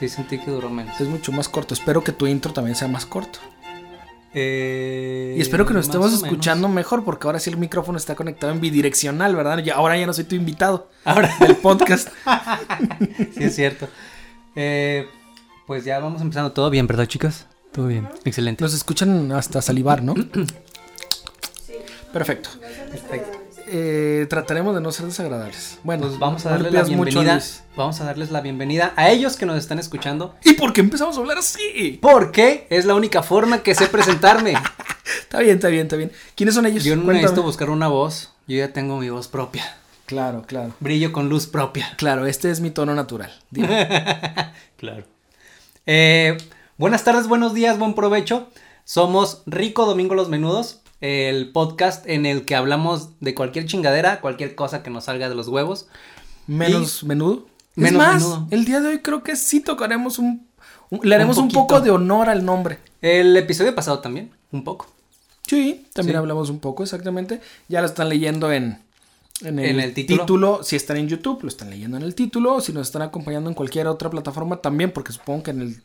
Sí, sentí que duró menos. Es mucho más corto. Espero que tu intro también sea más corto. Eh, Y espero que nos estemos escuchando mejor, porque ahora sí el micrófono está conectado en bidireccional, ¿verdad? Ya, ahora ya no soy tu invitado Ahora, del podcast. sí es cierto. Eh, pues ya vamos empezando. ¿Todo bien, verdad, chicas? Todo bien. Excelente. Nos escuchan hasta salivar, ¿no? Perfecto. Perfecto. Eh, trataremos de no ser desagradables. Bueno, Pues vamos a no le darle la mucho bienvenida. Vamos a darles la bienvenida a ellos que nos están escuchando. ¿Y por qué empezamos a hablar así? Porque es la única forma que sé presentarme. Está bien, está bien, está bien. ¿Quiénes son ellos? Yo no Cuéntame. necesito buscar una voz. Yo ya tengo mi voz propia. Claro, claro. Brillo con luz propia. Claro, este es mi tono natural. Claro. Eh, buenas tardes, buenos días, buen provecho. Somos Rico Domingo Los Menudos, el podcast en el que hablamos de cualquier chingadera, cualquier cosa que nos salga de los huevos. Menos menudo. Menos es más, menudo. el día de hoy creo que sí tocaremos un... un- le haremos un, poco de honor al nombre. El episodio pasado también, un poco. Sí, también Sí. hablamos un poco, exactamente. Ya lo están leyendo en, en, el, En el título. Si están en YouTube, lo están leyendo en el título. Si nos están acompañando en cualquier otra plataforma también, porque supongo que en el...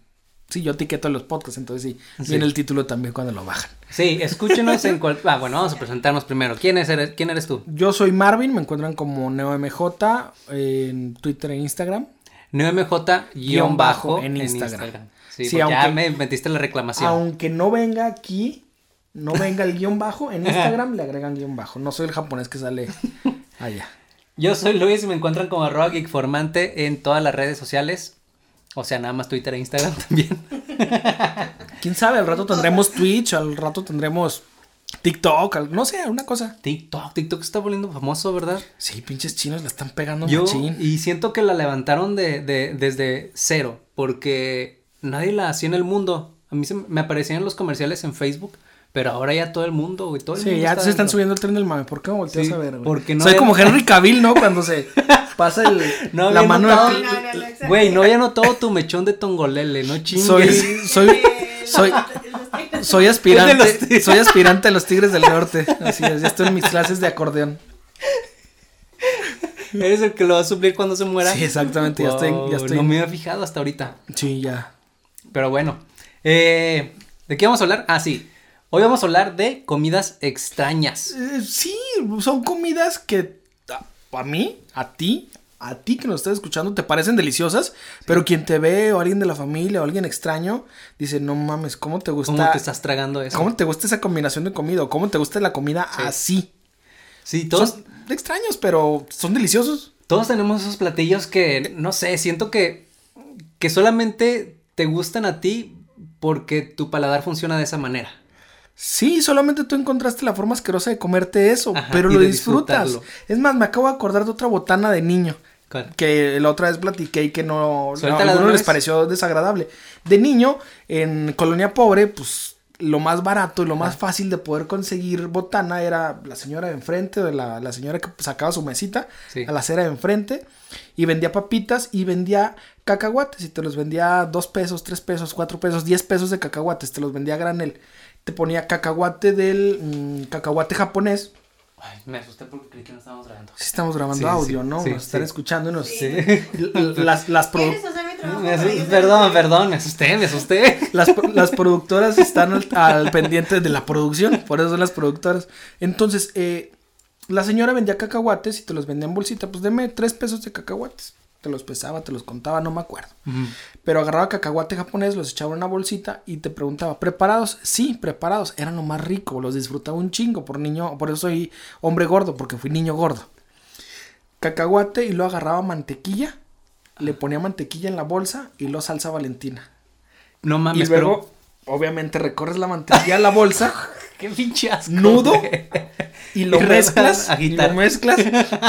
Sí, yo etiqueto los podcasts, entonces sí, Sí. viene el título también cuando lo bajan. Sí, escúchenos en cual... Ah, bueno, vamos a presentarnos primero. ¿Quién, es, eres, ¿Quién eres tú? Yo soy Marvin, me encuentran como NeoMJ en Twitter e Instagram. NeoMJ-bajo bajo en en Instagram. Instagram. Sí, Sí, porque ya aunque- me metiste la reclamación. Aunque no venga aquí, no venga el guion bajo, en Instagram le agregan guion bajo. No soy el japonés que sale allá. Yo soy Luis y me encuentran como arroba geekformante en todas las redes sociales. O sea, nada más Twitter e Instagram también. Quién sabe, al rato tendremos Twitch, al rato tendremos TikTok, al- no sé, una cosa. TikTok, TikTok está volviendo famoso, ¿verdad? Sí, pinches chinos la están pegando Yo, machín. y siento que la levantaron de, de- desde cero, porque nadie la hacía en el mundo. A mí se me aparecían los comerciales en Facebook, pero ahora ya todo el mundo, güey, todo el Sí, mundo ya está se están subiendo el tren del mame. ¿Por qué me volteas Sí, a ver, güey? porque no Soy había como Henry Cavill, ¿no? Cuando se pasa el, No la mano notado- de- No, no, no, exacto. Güey, no había notado tu mechón de tongolele, no chingues. Soy, soy, soy, soy aspirante, Es de los tigres. soy aspirante a los Tigres del Norte. Así es, ya estoy en mis clases de acordeón. Eres el que lo va a suplir cuando se muera. Sí, exactamente, ya estoy, ya estoy. No me había fijado hasta ahorita. Sí, ya. Pero bueno, eh, ¿de qué vamos a hablar? Ah, sí. Hoy vamos a hablar de comidas extrañas. Eh, sí, son comidas que a, a mí, a ti, a ti que nos estás escuchando te parecen deliciosas, pero quien te ve o alguien de la familia o alguien extraño dice, no mames, ¿cómo te gusta? ¿Cómo te estás tragando eso? ¿Cómo te gusta esa combinación de comida? ¿O ¿Cómo te gusta la comida Sí. así? Sí, todos, Son extraños, pero son deliciosos. todos tenemos esos platillos que, no sé, siento que, que solamente te gustan a ti porque tu paladar funciona de esa manera. Sí, solamente tú encontraste la forma asquerosa de comerte eso, Ajá, pero lo disfrutas. Es más, me acabo de acordar de otra botana de niño. ¿Cuál? que la otra vez platiqué y que no, a algunos les pareció desagradable. De niño, en colonia pobre, pues lo más barato y lo más fácil de poder conseguir botana era la señora de enfrente, o la, la señora que sacaba su mesita Sí. a la acera de enfrente y vendía papitas y vendía cacahuates y te los vendía dos pesos, tres pesos, cuatro pesos, diez pesos de cacahuates, te los vendía a granel. Te ponía cacahuate del mm, cacahuate japonés. Ay, me asusté porque creí que no estábamos grabando. Si estamos grabando Sí, audio, sí, ¿no? sí, nos están sí. escuchando y nos... Sí. Las, las, yo perdón, perdón, me asusté, me asusté. Las, pro- las productoras están al, al pendiente de la producción, por eso son las productoras. Entonces, eh, la señora vendía cacahuates y te los vendía en bolsita. Pues deme tres pesos de cacahuates. Te los pesaba, te los contaba, no me acuerdo. Pero agarraba cacahuate japonés, los echaba en una bolsita y te preguntaba, ¿preparados? Sí, preparados. Eran lo más rico, los disfrutaba un chingo por niño, por eso soy hombre gordo, porque fui niño gordo. Cacahuate y luego agarraba mantequilla, le ponía mantequilla en la bolsa y luego salsa valentina. No Y mames, luego, obviamente, recorres la mantequilla a la bolsa, pero qué pinche asco. nudo, güey. y lo Y mezclas. Y agitar. lo mezclas.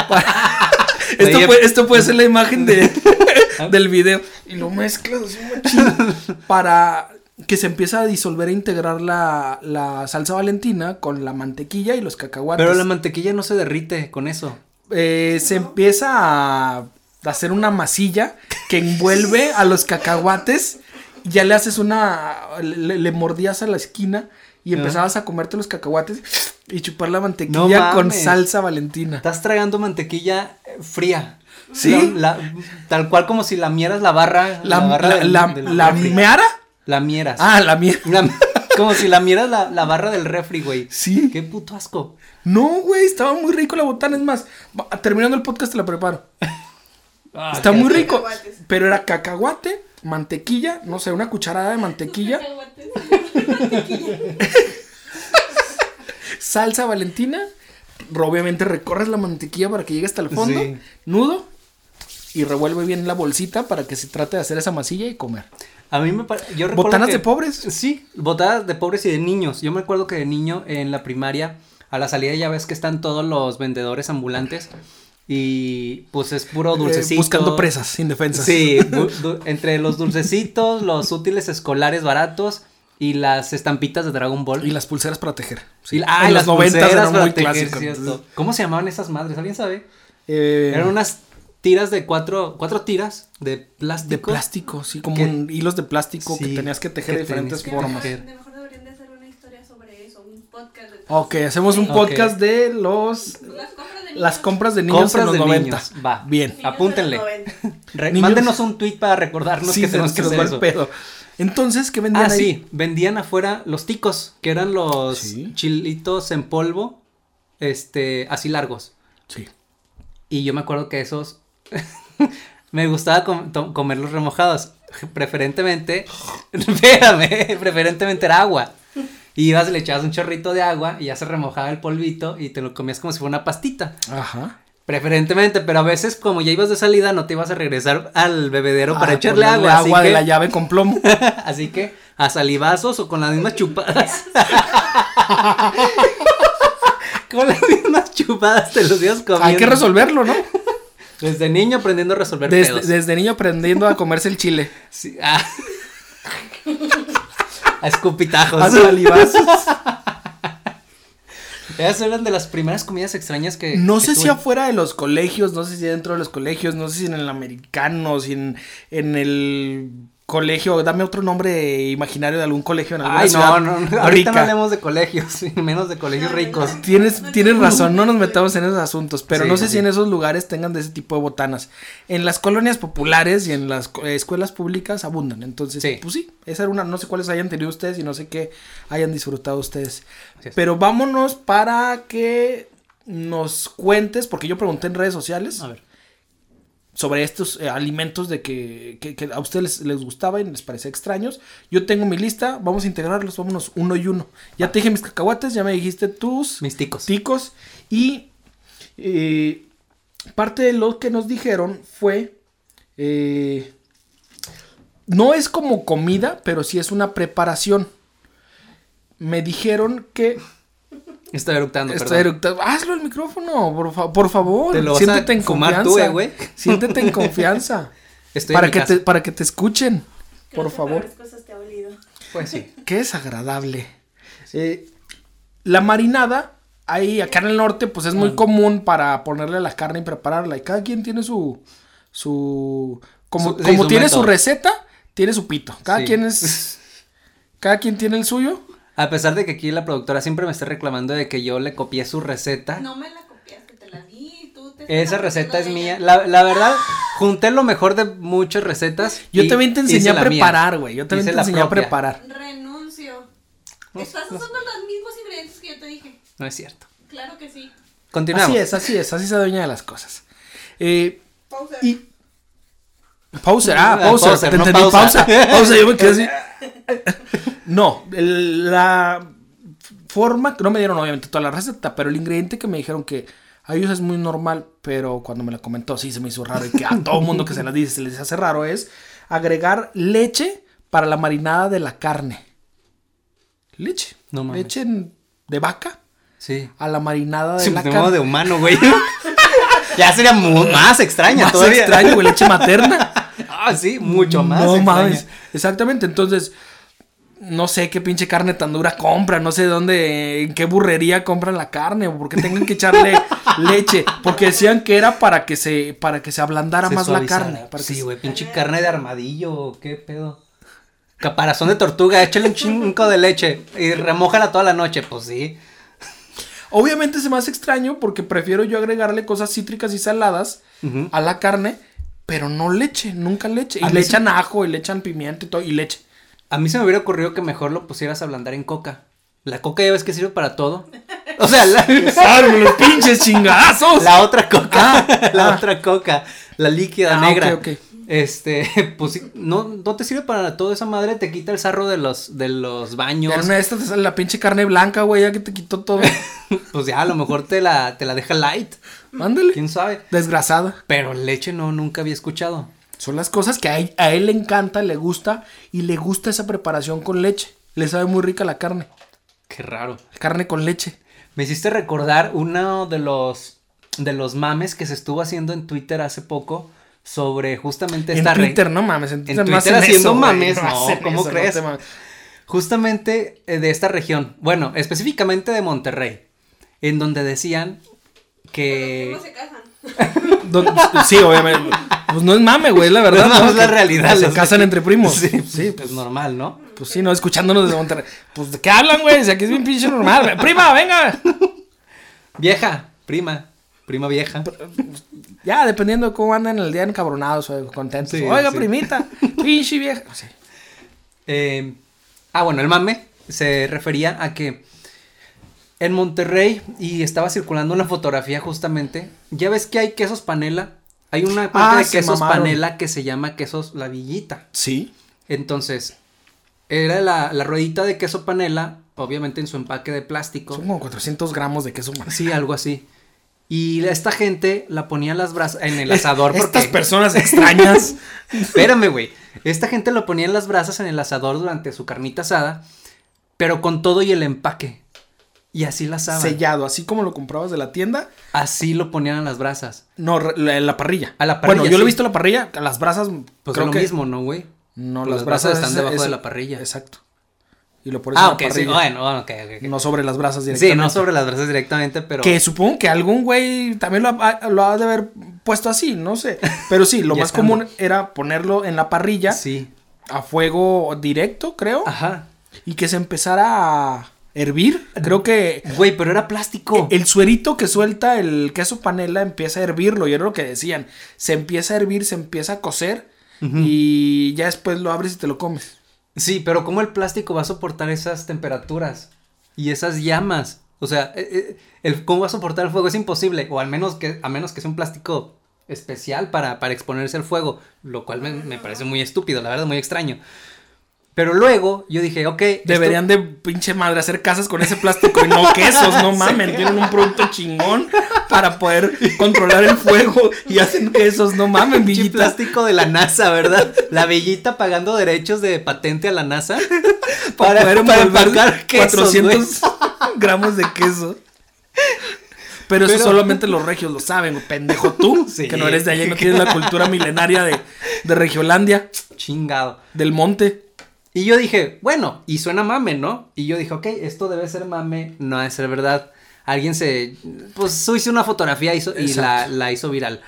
para- esto, puede, esto puede ser la imagen de, del video. Y lo mezclas así, machín, para que se empieza a disolver e integrar la, la salsa valentina con la mantequilla y los cacahuates. Pero la mantequilla no se derrite con eso. Eh, se empieza a hacer una masilla que envuelve a los cacahuates. Ya le haces una. Le, le mordías a la esquina y Ah. empezabas a comerte los cacahuates y chupar la mantequilla con salsa valentina. Estás tragando mantequilla eh, fría. Sí. La- la- tal cual como si lamieras la barra. La, barra la, del- la- del la meara. Lamieras. Ah, la. La- como si lamieras la, la barra del refri, güey. Sí. Qué puto asco. No, güey, estaba muy rico la botana. Es más, terminando el podcast te la preparo. Ah, Está muy rico. Cacahuates. Pero era cacahuate, mantequilla, no sé, una cucharada de mantequilla, salsa valentina. Obviamente recorres la mantequilla para que llegue hasta el fondo, Sí. nudo, y revuelve bien la bolsita para que se trate de hacer esa masilla y comer. A mí me parece. Botanas que- de pobres. Sí, botanas de pobres y de niños. Yo me acuerdo que de niño en la primaria, a la salida ya ves que están todos los vendedores ambulantes. Y pues es puro Eh, dulcecito. buscando presas indefensas. Sí, entre los dulcecitos, los útiles escolares baratos y las estampitas de Dragon Ball. Y las pulseras para tejer. Y- ah, en y los las 90 pulseras eran para muy tejer, clásicos. cierto. ¿Cómo se llamaban esas madres? ¿Alguien sabe? Eh, Eran unas tiras de cuatro, cuatro tiras de de plástico. plástico, sí, como que- un- hilos de plástico que Sí, tenías que tejer que de diferentes formas. De mejor deberían de hacer una historia sobre eso, un podcast de Ok, hacemos un podcast de los las compras de niños. las compras de niños Compras en los de 90. niños, va. Bien. Niños apúntenle. 90. Re- Niños- Mándenos un tweet para recordarnos Sí, que tenemos que nos hacer el eso. pedo. Entonces, ¿qué vendían Ah, ahí? sí, vendían afuera los ticos, que eran los Sí. chilitos en polvo, este, así largos. Sí. Y yo me acuerdo que esos me gustaba com- comerlos remojados. Preferentemente, espérame, preferentemente era agua. Y ibas, le echabas un chorrito de agua y ya se remojaba el polvito y te lo comías como si fuera una pastita. Ajá. Preferentemente, pero a veces como ya ibas de salida no te ibas a regresar al bebedero para Ah, echarle agua. agua así de que- la llave con plomo. Así que a salivazos o con las mismas chupadas. con las mismas chupadas te los ibas comiendo. Hay que resolverlo, ¿no? Desde niño aprendiendo a resolver Desde, pedos. desde niño aprendiendo a comerse el chile. Sí, ah. a escupitajos. A salivazos. Esas eran de las primeras comidas extrañas que. No que sé si afuera de los colegios, no sé si dentro de los colegios, no sé si en el americano, si en, en el colegio, dame otro nombre imaginario de algún colegio en alguna Ay, ciudad no, no, no. Ahorita no hablemos de colegios, menos de colegios No, ricos. no. Tienes, tienes razón, no nos metamos en esos asuntos, pero Sí, no sé sí. si en esos lugares tengan de ese tipo de botanas. En las colonias populares y en las escuelas públicas abundan, entonces, Sí. pues sí, esa era una, no sé cuáles hayan tenido ustedes y no sé qué hayan disfrutado ustedes. Pero vámonos para que nos cuentes, porque yo pregunté en redes sociales A ver. Sobre estos eh, alimentos de que, que- que a ustedes les, les gustaba y les parecía extraños. Yo tengo mi lista, vamos a integrarlos, vámonos uno y uno. Ya te dije mis cacahuates, ya me dijiste tus Mis ticos. ticos y eh, parte de lo que nos dijeron fue eh, no es como comida, pero sí es una preparación. Me dijeron que Estoy eructando, Está perdón. eructando. Hazlo el micrófono, por, fa- por favor. Te lo vas Siéntete a en fumar confianza. tú, eh. Siéntete en confianza. Estoy para en que te, para que te escuchen. Por favor. cosas te ha olido. Pues sí. Qué desagradable. Eh, la marinada, ahí acá en el norte, pues es muy Ah. común para ponerle la carne y prepararla. Y cada quien tiene su. su. Como, Su- sí, como su tiene método. su receta, tiene su pito. Cada Sí. quien es. Cada quien tiene el suyo. A pesar de que aquí la productora siempre me está reclamando de que yo le copié su receta. No me la copiaste, te la di. Tú te Esa receta es mía. La, la verdad, junté lo mejor de muchas recetas. Yo y también te enseñé a preparar, güey. Yo también Hice te enseñé a preparar. Renuncio. Estás usando los mismos ingredientes que yo te dije. No es cierto. Claro que sí. Continuamos. Así es, así es, así se adueña de las cosas. Eh, Pausa. y. Pauser, ah, Ah, pauser, pauser, te no entendí, pausa. pausa. Pausa, yo me quedé así. No, el- la forma, no me dieron obviamente toda la receta, pero el ingrediente que me dijeron que a ellos es muy normal, pero cuando me la comentó sí se me hizo raro y que a todo mundo que se la dice se les hace raro es agregar leche para la marinada de la carne. Leche. No mames. leche de vaca Sí. a la marinada de Sí, la de carne. de humano, güey. ya sería más extraña más todavía. extraño, güey, leche materna. Ah, sí, mucho más. No extraña. mames. Exactamente. Entonces, no sé qué pinche carne tan dura compran, no sé dónde, en qué burrería compran la carne, o por qué tengan que echarle leche, porque decían que era para que se, para que se ablandara Se más la carne. Para sí, se- güey, pinche carne de armadillo, qué pedo. Caparazón de tortuga, échale un chingo de leche y remójala toda la noche, pues sí. Obviamente se me hace extraño porque prefiero yo agregarle cosas cítricas y saladas a la carne, pero no leche, nunca leche. Y le sí- echan ajo, y le echan pimienta y todo, y leche. A mí se me hubiera ocurrido que mejor lo pusieras a ablandar en coca. La coca ya ves que sirve para todo. O sea, la, ¡Salve los pinches chingazos! la otra coca, Ah, la ah. otra coca, la líquida Ah, negra. ok, ok. Este, pues no, no te sirve para todo esa madre, te quita el sarro de los, de los baños. Estas te sale la pinche carne blanca, güey, ya que te quitó todo. Pues ya, a lo mejor te la, te la deja light, Ándale. quién sabe. Desgrasada. Pero leche no, nunca había escuchado. Son las cosas que a él, a él le encanta, le gusta y le gusta esa preparación con leche. Le sabe muy rica la carne. Qué raro. Carne con leche. Me hiciste recordar uno de los de los mames que se estuvo haciendo en Twitter hace poco sobre justamente En esta re- Twitter, no mames. En Twitter, no Twitter hacen haciendo eso, mames, no, ¿cómo eso, crees? mames. justamente eh, de esta región, bueno, específicamente de Monterrey, en donde decían que ¿Cómo se casan? Don- sí, obviamente. Pues no es mame, güey, la verdad. No, ¿no? es la realidad. Se casan entre primos. Sí, Sí, sí, pues, pues normal, ¿no? pues sí, no, escuchándonos desde Monterrey. Pues, ¿de qué hablan, güey? O sea, que es bien pinche normal. Prima, venga. Vieja, prima, prima vieja. Ya, dependiendo de cómo andan el día encabronados o contentos. Sí, Oiga, sí. primita, pinche vieja. Sí. Eh, ah, bueno, el mame se refería a que en Monterrey, y estaba circulando una fotografía justamente, ya ves que hay quesos panela. Hay una marca Ah, de quesos mamaron. panela que se llama quesos La Villita. Sí. Entonces, era la, la ruedita de queso panela, obviamente en su empaque de plástico. Son como 400 gramos de queso man. Sí, algo así. Y esta gente la ponía en las brasas, en el asador. porque... Estas personas extrañas. Espérame, güey. Esta gente lo ponía en las brasas en el asador durante su carnita asada, pero con todo y el empaque. Y así la asaban. sellado, así como lo comprabas de la tienda. Así lo ponían en las brasas. No, la, la parrilla. A la parrilla, Bueno, yo lo he sí. visto la parrilla, a las brasas. Pues creo es lo que... mismo, ¿no, güey? No, Pues las, brasas, están es- debajo es- de la parrilla. Exacto. Y lo pones Ah, en la ok, sí. parrilla. Bueno, ok, ok, ok. No sobre las brasas Sí, directamente. no sobre las brasas directamente, pero. Que supongo que algún güey también lo ha, lo ha de haber puesto así, no sé. Pero sí, lo más estando. común era ponerlo en la parrilla Sí. a fuego directo, creo. Ajá. Y que se empezara a hervir. Creo que Güey, pero era plástico. el suerito que suelta el queso panela empieza a hervirlo. Y era lo que decían. Se empieza a hervir, se empieza a cocer. Y ya después lo abres y te lo comes. Sí, pero ¿cómo el plástico va a soportar esas temperaturas y esas llamas? O sea, eh, eh, el, ¿cómo va a soportar el fuego? Es imposible, o al menos que, a menos que sea un plástico especial para, para exponerse al fuego, lo cual me, me parece muy estúpido, la verdad, muy extraño. Pero luego yo dije, ok. esto- Deberían de pinche madre hacer casas con ese plástico y no quesos, no mamen. Tienen un producto chingón para poder controlar el fuego y hacen quesos, no mamen, Pinche villita. plástico de la NASA, ¿verdad? La bellita pagando derechos de patente a la NASA Para, para, poder para envolver empacar quesos, güey. 400 gramos de queso. Pero, eso Pero- solamente los regios lo saben, pendejo tú, Sí. que no eres de allá y no tienes la cultura milenaria de, de Regiolandia, Chingado. del monte. Y yo dije, bueno, y suena mame, ¿no? Y yo dije, ok, esto debe ser mame, no debe ser verdad. Alguien se, pues hizo una fotografía hizo, y la, hizo viral.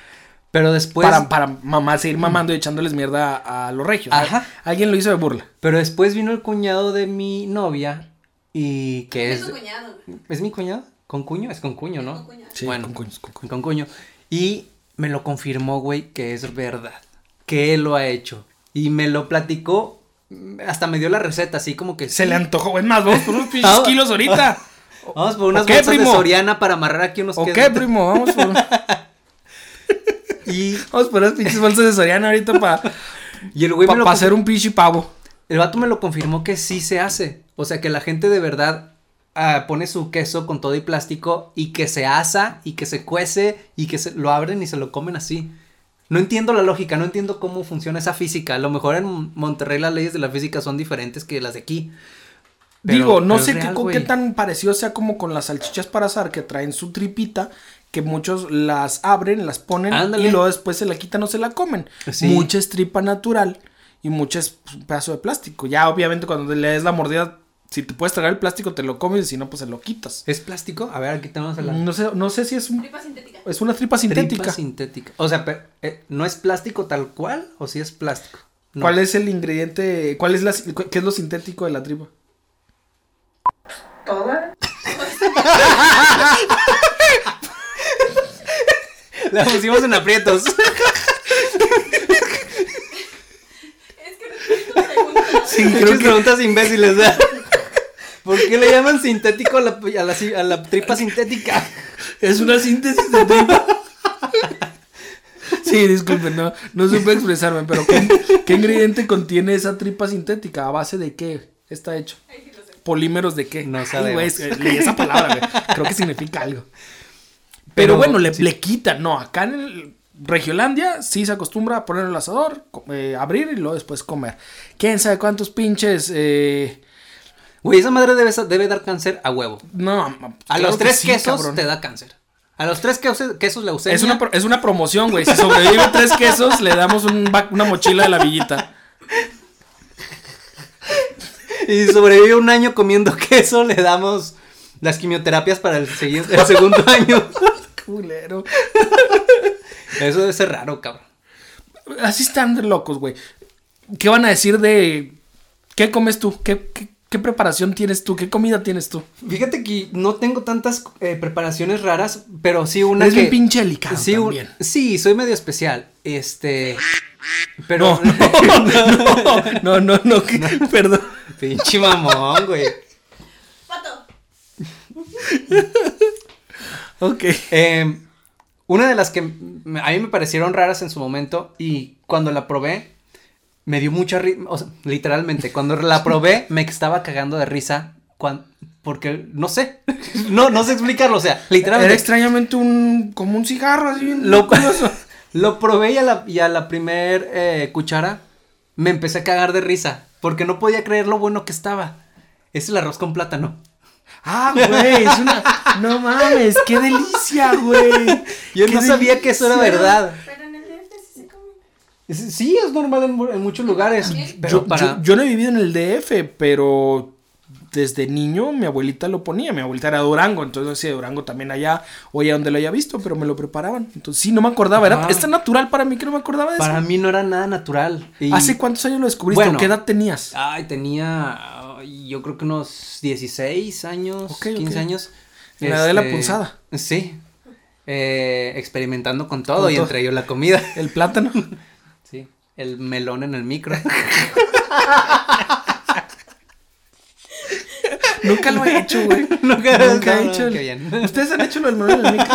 Pero después, para, para mamá, seguir mamando y echándoles mierda a, a los regios. Ajá. Alguien lo hizo de burla. pero después vino el cuñado de mi novia y que Es es, tu cuñado. ¿es mi cuñado? ¿Con cuño? Es con cuño, ¿no? Con cuñado. Sí, bueno, con cuños, con cuños. con cuño. Y me lo confirmó, güey, que es verdad. Que él lo ha hecho. Y me lo platicó, hasta me dio la receta, así como que Se sí. le antojó, güey, más, vamos por unos pinches kilos ahorita. Vamos por unas ¿O qué, bolsas primo? de Soriana para amarrar aquí unos ¿O quesos. qué, primo? Vamos por, Y, vamos por unas pinches bolsas de Soriana ahorita para y el güey me lo confi- hacer un pinche pavo. El vato me lo confirmó que sí se hace. O sea, que la gente de verdad ah, pone su queso con todo y plástico y que se asa y que se cuece y que se lo abren y se lo comen así. No entiendo la lógica, no entiendo cómo funciona esa física. A lo mejor en Monterrey las leyes de la física son diferentes que las de aquí. Pero- Digo, no sé qué, tan parecido sea como con las salchichas para asar que traen su tripita, que muchos las abren, las ponen Ándale. y luego después se la quitan o se la comen. Sí. Mucha es tripa natural y mucha es pues, un pedazo de plástico. Ya obviamente cuando le des la mordida, si te puedes tragar el plástico te lo comes y si no pues se lo quitas. ¿Es plástico? A ver, aquí tenemos la No sé, no sé si es un- Tripa sintética. es una tripa sintética. tripa sintética. O sea, pero, eh, ¿no es plástico tal cual o si es plástico? No. ¿Cuál es el ingrediente? ¿Cuál es la qué es lo sintético de la tripa? Toda. La pusimos en aprietos. Sí, creo preguntas imbéciles. ¿verdad? ¿Por qué le llaman sintético a la, a la, a la tripa sintética? Es una síntesis de tripa. Sí, disculpen, no, no supe expresarme, pero ¿qué, qué ingrediente contiene esa tripa sintética? ¿A base de qué está hecho? Ay. ¿Polímeros de qué? No Ay, sabemos. es que leí esa palabra, güey. Creo que significa algo. Pero, Pero, bueno, le, sí. le quitan. No, acá en el Regiolandia sí se acostumbra a poner el asador, eh, abrir y luego después comer. ¿Quién sabe cuántos pinches? eh, Güey, esa madre debe, debe dar cáncer a huevo. no, A claro los que tres sí, quesos cabrón. te da cáncer. A los tres quesos, quesos leucemia. Es una, es una promoción, güey. Si sobrevive tres quesos, le damos un una mochila de la villita. Y si sobrevive un año comiendo queso, le damos las quimioterapias para el, segundo año. Culero. Eso debe ser raro, cabrón. Así están locos, güey. ¿Qué van a decir de qué comes tú? ¿Qué, qué, qué preparación tienes tú? ¿Qué comida tienes tú? Fíjate que no tengo tantas eh, preparaciones raras, pero sí una Eres que... bien pinche delicado sí, un- también. sí, soy medio especial. Este... Pero... No, no, no, no, que- perdón. Pinche mamón, güey. Pato. Ok. Eh, una de las que a mí me parecieron raras en su momento y cuando la probé me dio mucha risa, o sea, literalmente, cuando la probé me estaba cagando de risa cuan- porque no sé, no, no sé explicarlo, o sea, Era literalmente extrañamente un como un cigarro así. lo, lo probé y a la, y a la primer eh, cuchara me empecé a cagar de risa porque no podía creer lo bueno que estaba. Es el arroz con plátano. Ah, güey, es una no mames, qué delicia, güey. Yo no sabía que eso era verdad. Pero en el DF sí se come. Es- Sí, es normal en, mu- en muchos lugares. Pero yo, para... yo- yo no he vivido en el DF, pero desde niño mi abuelita lo ponía. Mi abuelita era de Durango, entonces no sé si de Durango también allá o allá donde lo haya visto, pero me lo preparaban. Entonces sí, no me acordaba. Era, es tan natural para mí que no me acordaba de Para eso. mí no era nada natural. Y- ¿Hace cuántos años lo descubriste? Bueno. ¿O ¿Qué edad tenías? Ay, tenía. Yo creo que unos 16 años, Ok, ok. 15 años. Este, En la edad de la punzada. Sí. Eh, experimentando con todo Con y todo. entre ellos la comida. El plátano. El melón en el micro. Nunca lo he hecho, güey. Nunca- Nunca he no, hecho. el- qué bien. ¿Ustedes han hecho lo del melón en el micro?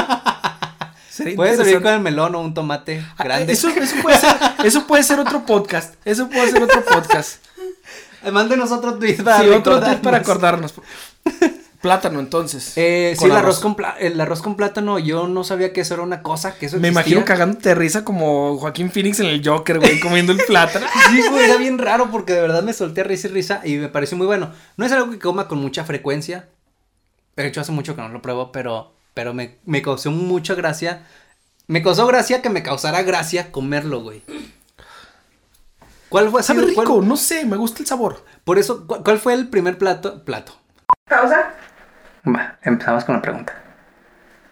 Sería Puedes servir con el melón o un tomate Ah, grande. Eso, eso, puede ser, eso puede ser otro podcast. Eso puede ser otro podcast. Eh, Mándenos otro tweet para sí, otro tip para acordarnos. Plátano, entonces. Eh, sí, Con el arroz, arroz. con pla- el arroz con plátano, yo no sabía que eso era una cosa, que eso Me existía. imagino cagándote de risa como Joaquín Phoenix en el Joker, güey, comiendo el plátano. Sí, güey, era bien raro porque de verdad me solté a risa y risa y me pareció muy bueno. No es algo que coma con mucha frecuencia. De hecho, hace mucho que no lo pruebo, pero, pero me, me causó mucha gracia. Me causó gracia que me causara gracia comerlo, güey. ¿Cuál fue? Sabe rico, cuál- no sé, me gusta el sabor. por eso, ¿cuál, cuál fue el primer plato? Plato. Pausa. Va, empezamos con la pregunta.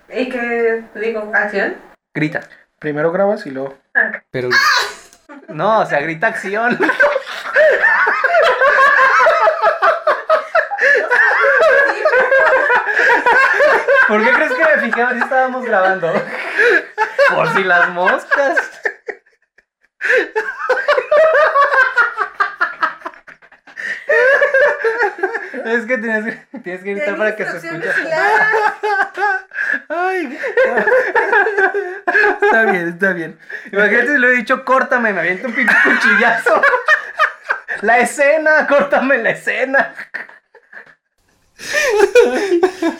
¿Y qué digo? ¿Acción? Grita. Primero grabas y luego. Pero. No, o sea, grita acción. ¿Por qué crees que me fijé si estábamos grabando? Por si las moscas. Es que tienes, que- tienes que gritar para que se escuche. Ay. está bien, está bien. Imagínate si le he dicho, córtame, me avienta un pinche cuchillazo. La escena, córtame la escena.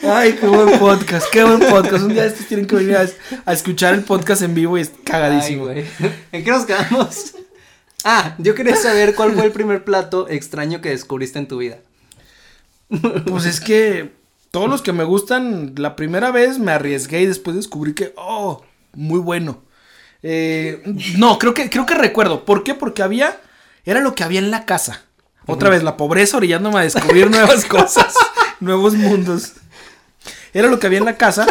Ay, qué buen podcast, qué buen podcast. Un día estos tienen que venir a, a escuchar el podcast en vivo y es cagadísimo. Ay. ¿En qué nos quedamos? Ah, yo quería saber cuál fue el primer plato extraño que descubriste en tu vida. Pues es que todos los que me gustan, la primera vez me arriesgué y después descubrí que, oh, muy bueno. Eh, no, creo que, creo que recuerdo. ¿Por qué? Porque había Era lo que había en la casa. Otra vez, la pobreza orillándome a descubrir nuevas cosas, nuevos mundos. Era lo que había en la casa.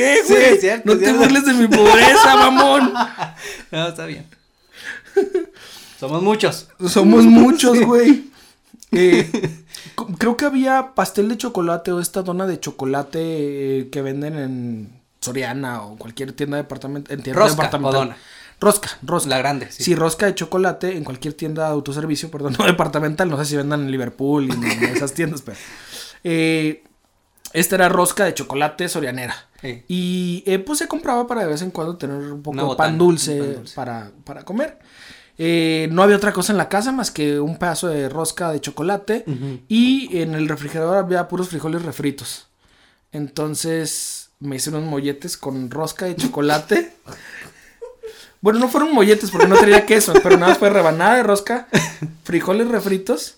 ¿Qué, güey? cierto, no te burles de mi pobreza, mamón. No, está bien. Somos muchos. Somos muchos, güey. Eh, creo que había pastel de chocolate o esta dona de chocolate eh, que venden en Soriana o cualquier tienda departamental. En tienda Rosca departamental. o dona. Rosca, rosca. La grande, sí. Sí. rosca de chocolate en cualquier tienda de autoservicio, perdón, no departamental, no sé si vendan en Liverpool y en esas tiendas, pero. eh, esta era rosca de chocolate sorianera. Sí. Y eh, pues se compraba para de vez en cuando tener un poco de pan dulce, un pan dulce. Para, para comer. Eh, no había otra cosa en la casa más que un pedazo de rosca de chocolate. Y en el refrigerador había puros frijoles refritos. Entonces me hice unos molletes con rosca de chocolate. bueno, no fueron molletes porque no tenía queso, pero nada más fue rebanada de rosca, frijoles refritos.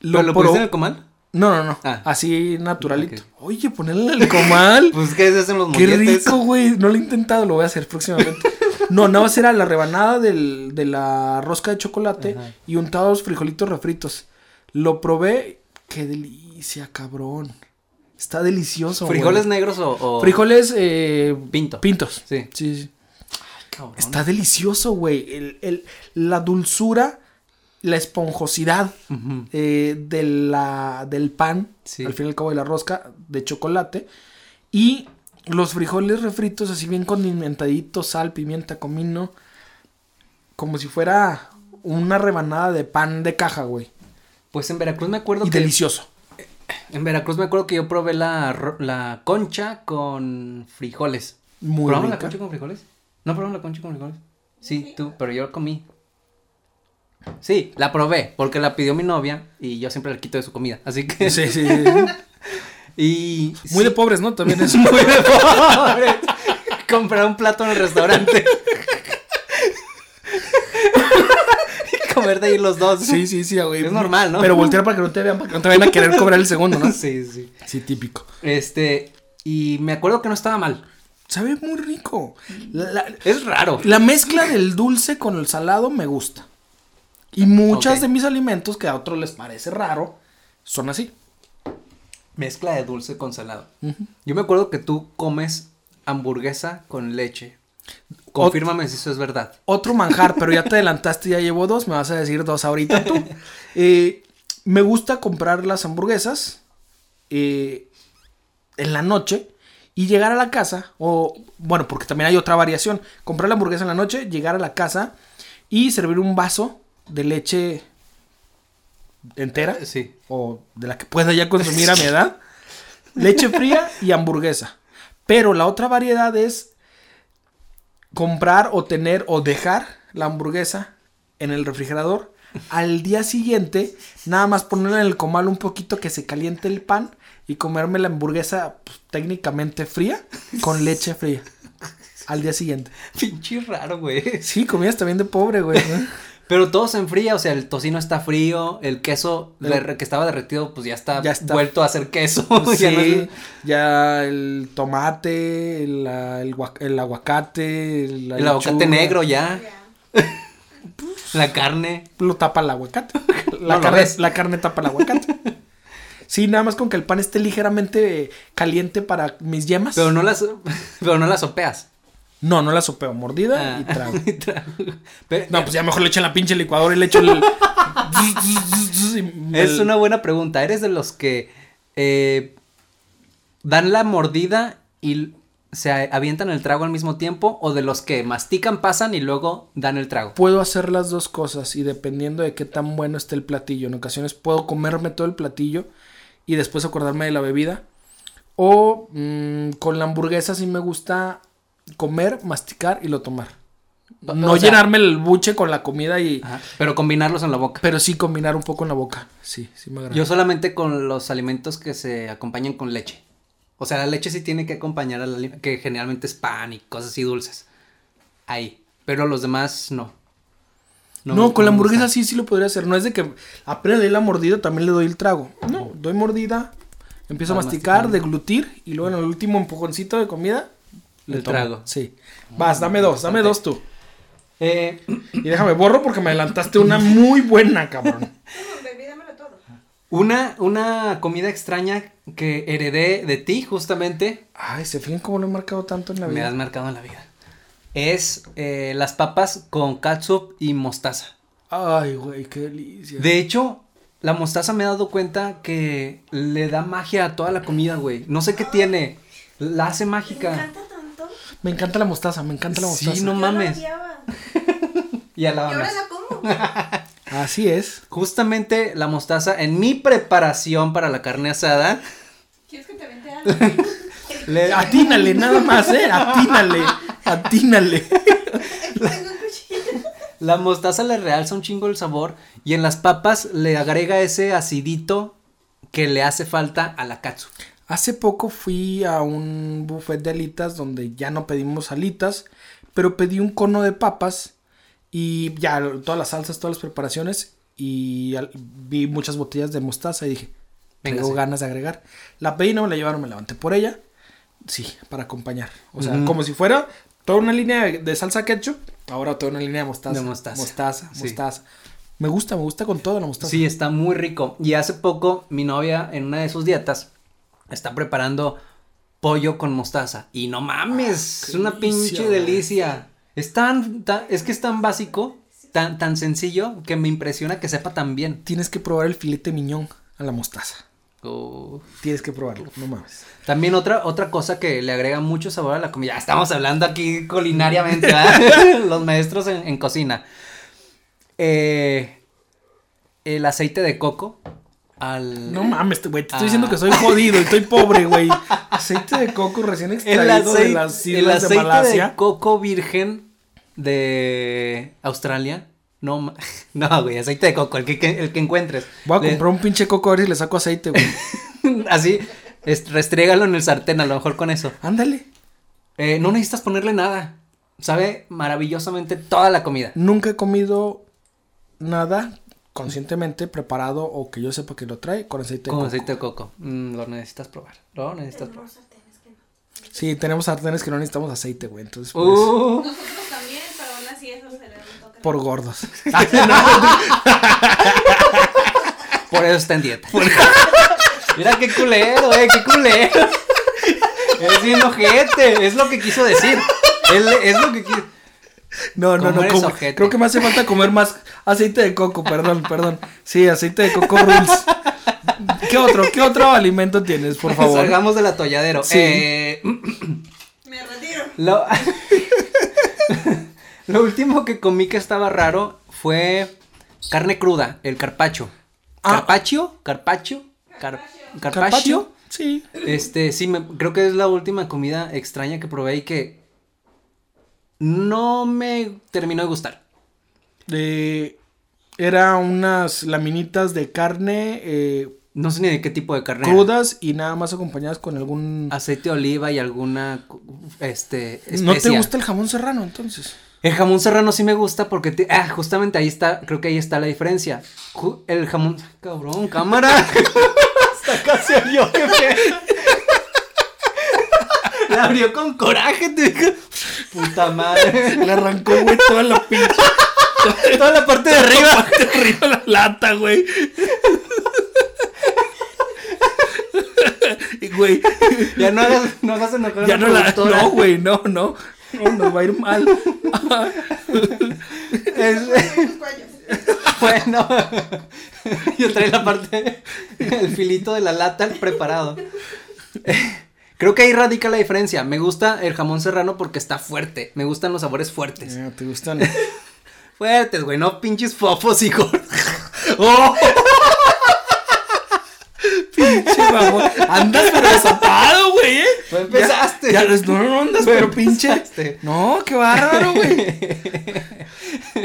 ¿Pero lo pro- pusiste en el comal? No, no, no. Ah. Así naturalito. Oye, ponerle el comal. Pues, ¿qué se hacen los Qué molletes? rico, güey. No lo he intentado, lo voy a hacer próximamente. No, nada más era la rebanada del- de la rosca de chocolate Ajá. y untados frijolitos refritos. Lo probé. Qué delicia, cabrón. Está delicioso. güey. ¿Frijoles negros o...? o- Frijoles eh, Pinto. pintos. Sí. Sí, sí. Cabrón. Está delicioso, güey. El, el- la dulzura, la esponjosidad eh, de la, del pan, Sí. al fin y al cabo de la rosca de chocolate, y los frijoles refritos así bien condimentaditos, sal, pimienta, comino, como si fuera una rebanada de pan de caja, güey. Pues en Veracruz me acuerdo Y que... delicioso. En Veracruz me acuerdo que yo probé la, la concha con frijoles. Muy ¿Probamos la concha con frijoles? ¿No probamos la concha con frijoles? Sí, tú, pero yo comí. Sí, la probé, porque la pidió mi novia y yo siempre le quito de su comida, así que... Sí, sí, sí. Y... Muy sí, de pobres, ¿no? También es Muy de pobre. Comprar un plato en el restaurante. y comer de ahí los dos. Sí, sí, sí, güey. Es normal, ¿no? Pero voltear para que no te vean, para que no te vayan a querer cobrar el segundo, ¿no? Sí, sí. Sí, típico. Este, y me acuerdo que no estaba mal. Sabe muy rico. La- Es raro. la mezcla del dulce con el salado me gusta. Y muchas de mis alimentos que a otros les parece raro son así. Mezcla de dulce con salado. Yo me acuerdo que tú comes hamburguesa con leche. Confírmame si eso es verdad. Otro manjar, pero ya te adelantaste, ya llevo dos, me vas a decir dos ahorita tú. Eh, me gusta comprar las hamburguesas eh, en la noche y llegar a la casa, o bueno, porque también hay otra variación, comprar la hamburguesa en la noche, llegar a la casa y servir un vaso de leche entera, Sí. o de la que pueda ya consumir a mi edad, leche fría y hamburguesa. Pero la otra variedad es comprar o tener o dejar la hamburguesa en el refrigerador. Al día siguiente, nada más ponerle en el comal un poquito que se caliente el pan y comerme la hamburguesa pues, técnicamente fría con leche fría. Al día siguiente. Pinche raro, güey. Sí, comías también de pobre, güey. ¿no? Pero todo se enfría, o sea, el tocino está frío, el queso que estaba derretido, pues ya está, Ya está. vuelto a hacer queso. Sí, Ya no es- ya el tomate, el, aguacate, el aguacate negro ya. La carne. Lo tapa el aguacate. La, carne, la carne tapa el aguacate. Sí, nada más con que el pan esté ligeramente caliente para mis yemas. Pero no las, pero no las sopeas. No, no la sopeo, mordida Ah. y trago. Y trago. Pero- No, pues ya mejor le echo en la pinche licuadora y le echo el... Es una buena pregunta. ¿Eres de los que eh, dan la mordida y se avientan el trago al mismo tiempo? ¿O de los que mastican, pasan y luego dan el trago? Puedo hacer las dos cosas y dependiendo de qué tan bueno esté el platillo. En ocasiones puedo comerme todo el platillo y después acordarme de la bebida. O mm, con la hamburguesa sí me gusta comer, masticar y lo tomar. No o sea- llenarme el buche con la comida y... Ajá, Pero combinarlos en la boca. Pero sí combinar un poco en la boca. Sí, sí me agrada. Yo solamente con los alimentos que se acompañan con leche. O sea, la leche sí tiene que acompañar al alimento, que generalmente es pan y cosas así dulces. Ahí. Pero los demás no. No, me- con la hamburguesa sí, sí lo podría hacer. No es de que apenas le doy la mordida, también le doy el trago. No, doy mordida, empiezo a masticar, masticando. deglutir y luego en el último empujoncito de comida, le El tomo. trago. Sí. Vas, dame dos, dame dos tú. Eh, Y déjame borro porque me adelantaste una muy buena, cabrón. No, baby, dámelo todo. una, una comida extraña que heredé de ti, justamente, Ay, se fijan cómo lo he marcado tanto en la me has vida. marcado en la vida. Es eh, las papas con catsup y mostaza. Ay, güey, qué delicia. De hecho, la mostaza me he dado cuenta que le da magia a toda la comida, güey. No sé qué tiene. La hace Me mágica. encanta tanto. Me encanta la mostaza, me encanta la Sí, mostaza. no Yo la mames. Y a Y la ahora amas. la como. Así es. Justamente la mostaza en mi preparación para la carne asada. ¿Quieres que te vente algo? Le, Atínale, nada más, ¿eh? Atínale, atínale. Tengo un cuchillo. la mostaza le realza un chingo el sabor. Y en las papas le agrega ese acidito que le hace falta a la katsu. Hace poco fui a un buffet de alitas donde ya no pedimos alitas, pero pedí un cono de papas y ya todas las salsas, todas las preparaciones y al- vi muchas botellas de mostaza y dije, tengo ganas de agregar. La pedí, no me la llevaron, me levanté por ella. Sí, para acompañar. O sea, como si fuera toda una línea de, de salsa ketchup, ahora toda una línea de mostaza. De mostaza. Mostaza, Sí. mostaza. Me gusta, me gusta con todo la mostaza. Sí, está muy rico. Y hace poco mi novia en una de sus dietas está preparando pollo con mostaza. Y no mames, Ah, es una pinche delicia. Es tan, tan- es que es tan básico, tan, tan sencillo que me impresiona que sepa tan bien. Tienes que probar el filete miñón a la mostaza. Tienes que probarlo, no mames. También otra, otra cosa que le agrega mucho sabor a la comida. Ya estamos hablando aquí culinariamente, ¿verdad? Los maestros en, en cocina. Eh, el aceite de coco al... No mames, güey, te estoy Ah. diciendo que soy jodido y estoy pobre, güey. Aceite de coco recién extraído de las el islas de aceite Malasia. de coco virgen de Australia. No, no, güey, aceite de coco, el que, que- el que encuentres. Voy a Le- comprar un pinche coco a ver si le saco aceite, güey. Así, es- restrégalo en el sartén, a lo mejor con eso. Ándale. Eh, no necesitas ponerle nada. Sabe maravillosamente toda la comida. Nunca he comido nada conscientemente preparado o que yo sepa que lo trae con aceite de Con coco. aceite de coco. Mm, lo necesitas probar. Lo necesitas probar. Tenemos sartenes que no. Sí, tenemos sartenes que no necesitamos aceite, güey. Entonces, pues, Uh, Nosotros también, pero aún así eso se le da un toque. por gordos. por eso está en dieta. Mira qué culero, eh, qué culero. Es bien ojete, es lo que quiso decir. Él, es lo que quiso. No, no, ¿Cómo no. como- creo que me hace falta comer más aceite de coco, perdón, perdón. Sí, aceite de coco rules. ¿Qué otro, qué otro alimento tienes, por favor? Salgamos del atolladero. Sí. Eh, Me retiro. lo, lo último que comí que estaba raro fue carne cruda, el carpacho. Ah. ¿Carpaccio? ¿Carpaccio? Car- ¿Carpaccio? ¿Carpaccio? Sí. Este, sí, me, creo que es la última comida extraña que probé y que no me terminó de gustar. Era unas laminitas de carne eh, No sé ni de qué tipo de carne. crudas y nada más acompañadas con algún... Aceite de oliva y alguna, este, ¿No te gusta el jamón serrano entonces? El jamón serrano sí me gusta porque, te- ah, justamente ahí está, creo que ahí está la diferencia. El jamón, cabrón, cámara. Hasta casi yo, qué feo. La abrió con coraje, te digo. Puta madre. Le arrancó, güey, toda la pinche... Toda la parte de arriba. de arriba la lata, güey. Y, güey, Ya no hagas, no hagas enojar a ya la no la... No, güey, no, no. No, nos va a ir mal. Es- bueno. Yo trae la parte, el filito de la lata preparado. Creo que ahí radica la diferencia. Me gusta el jamón serrano porque está fuerte. Me gustan los sabores fuertes. Ya, ¿Te gustan? Fuertes, güey, no pinches fofos, hijo. ¡Oh! Pinche mamón. Andas pero desatado, güey, ¿eh? Tú empezaste. Ya, ya, no, no andas, pero pinche. No, qué bárbaro, güey.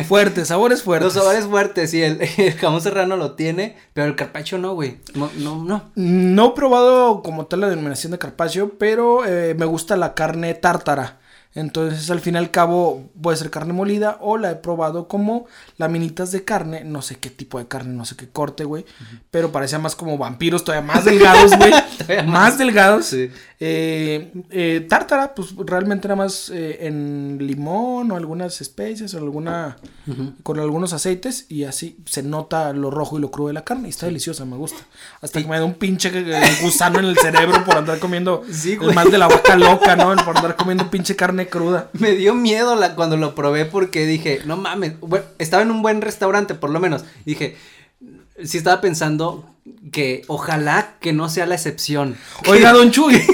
Fuerte, sabores fuertes. Los sabores fuertes, sí, el, el jamón serrano lo tiene, pero el carpacho no, güey. No, no, no. No he probado como tal la denominación de carpaccio, pero eh, me gusta la carne tártara. Entonces, al fin y al cabo, puede ser carne molida o la he probado como laminitas de carne, no sé qué tipo de carne, no sé qué corte, güey, pero parecía más como vampiros, todavía más delgados, güey, más, más. delgados. Sí. Eh, eh, tártara, pues realmente nada más eh, en limón o algunas especias o alguna, con algunos aceites y así se nota lo rojo y lo crudo de la carne y está deliciosa, me gusta. Hasta que me da un pinche gusano en el cerebro por andar comiendo Sí, güey. mal de la vaca loca, ¿no? Por andar comiendo pinche carne cruda. Me dio miedo la, cuando lo probé porque dije, no mames, bueno, estaba en un buen restaurante por lo menos. Dije, sí estaba pensando que ojalá que no sea la excepción. Oiga, don Chuy.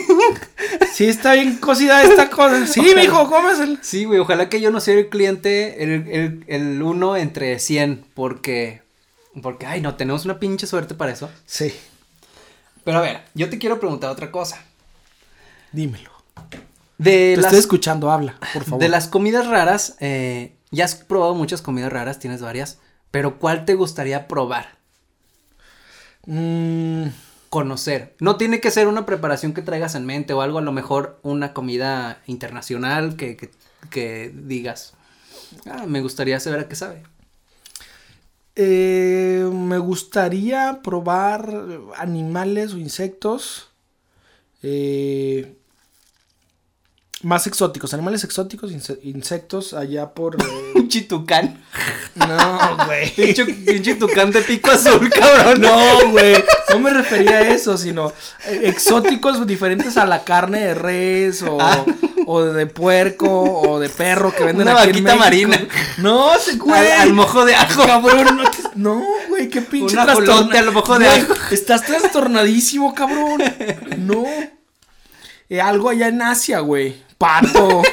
Sí está bien cocida esta cosa. Sí, Ojalá. mijo, cómeselo. Sí, güey, ojalá que yo no sea el cliente, el, el, el uno entre 100, porque, porque, ay, no, tenemos una pinche suerte para eso. Sí, Pero a ver, yo te quiero preguntar otra cosa. dímelo. De Te las, estoy escuchando, habla, por favor. de las comidas raras, eh, ya has probado muchas comidas raras, tienes varias, pero ¿cuál te gustaría probar? Mm, conocer. No tiene que ser una preparación que traigas en mente o algo, a lo mejor una comida internacional que, que, que digas, ah, me gustaría saber a qué sabe. eh, me gustaría probar animales o insectos eh, más exóticos. Animales exóticos, inse- insectos allá por... eh, Un chitucán. no, güey. Pinche pinche tucán de pico azul, cabrón. No, güey. No me refería a eso, sino eh, exóticos diferentes a la carne de res o, Ah. o de puerco o de perro que venden Una aquí en vaquita México. marina. No, se güey. Al, al mojo de ajo. Cabrón, no, te- no, güey, qué pinche Un ajolote trastorna- al mojo de Güey, ajo. Estás trastornadísimo, cabrón. No. Eh, algo allá en Asia, güey. Pato.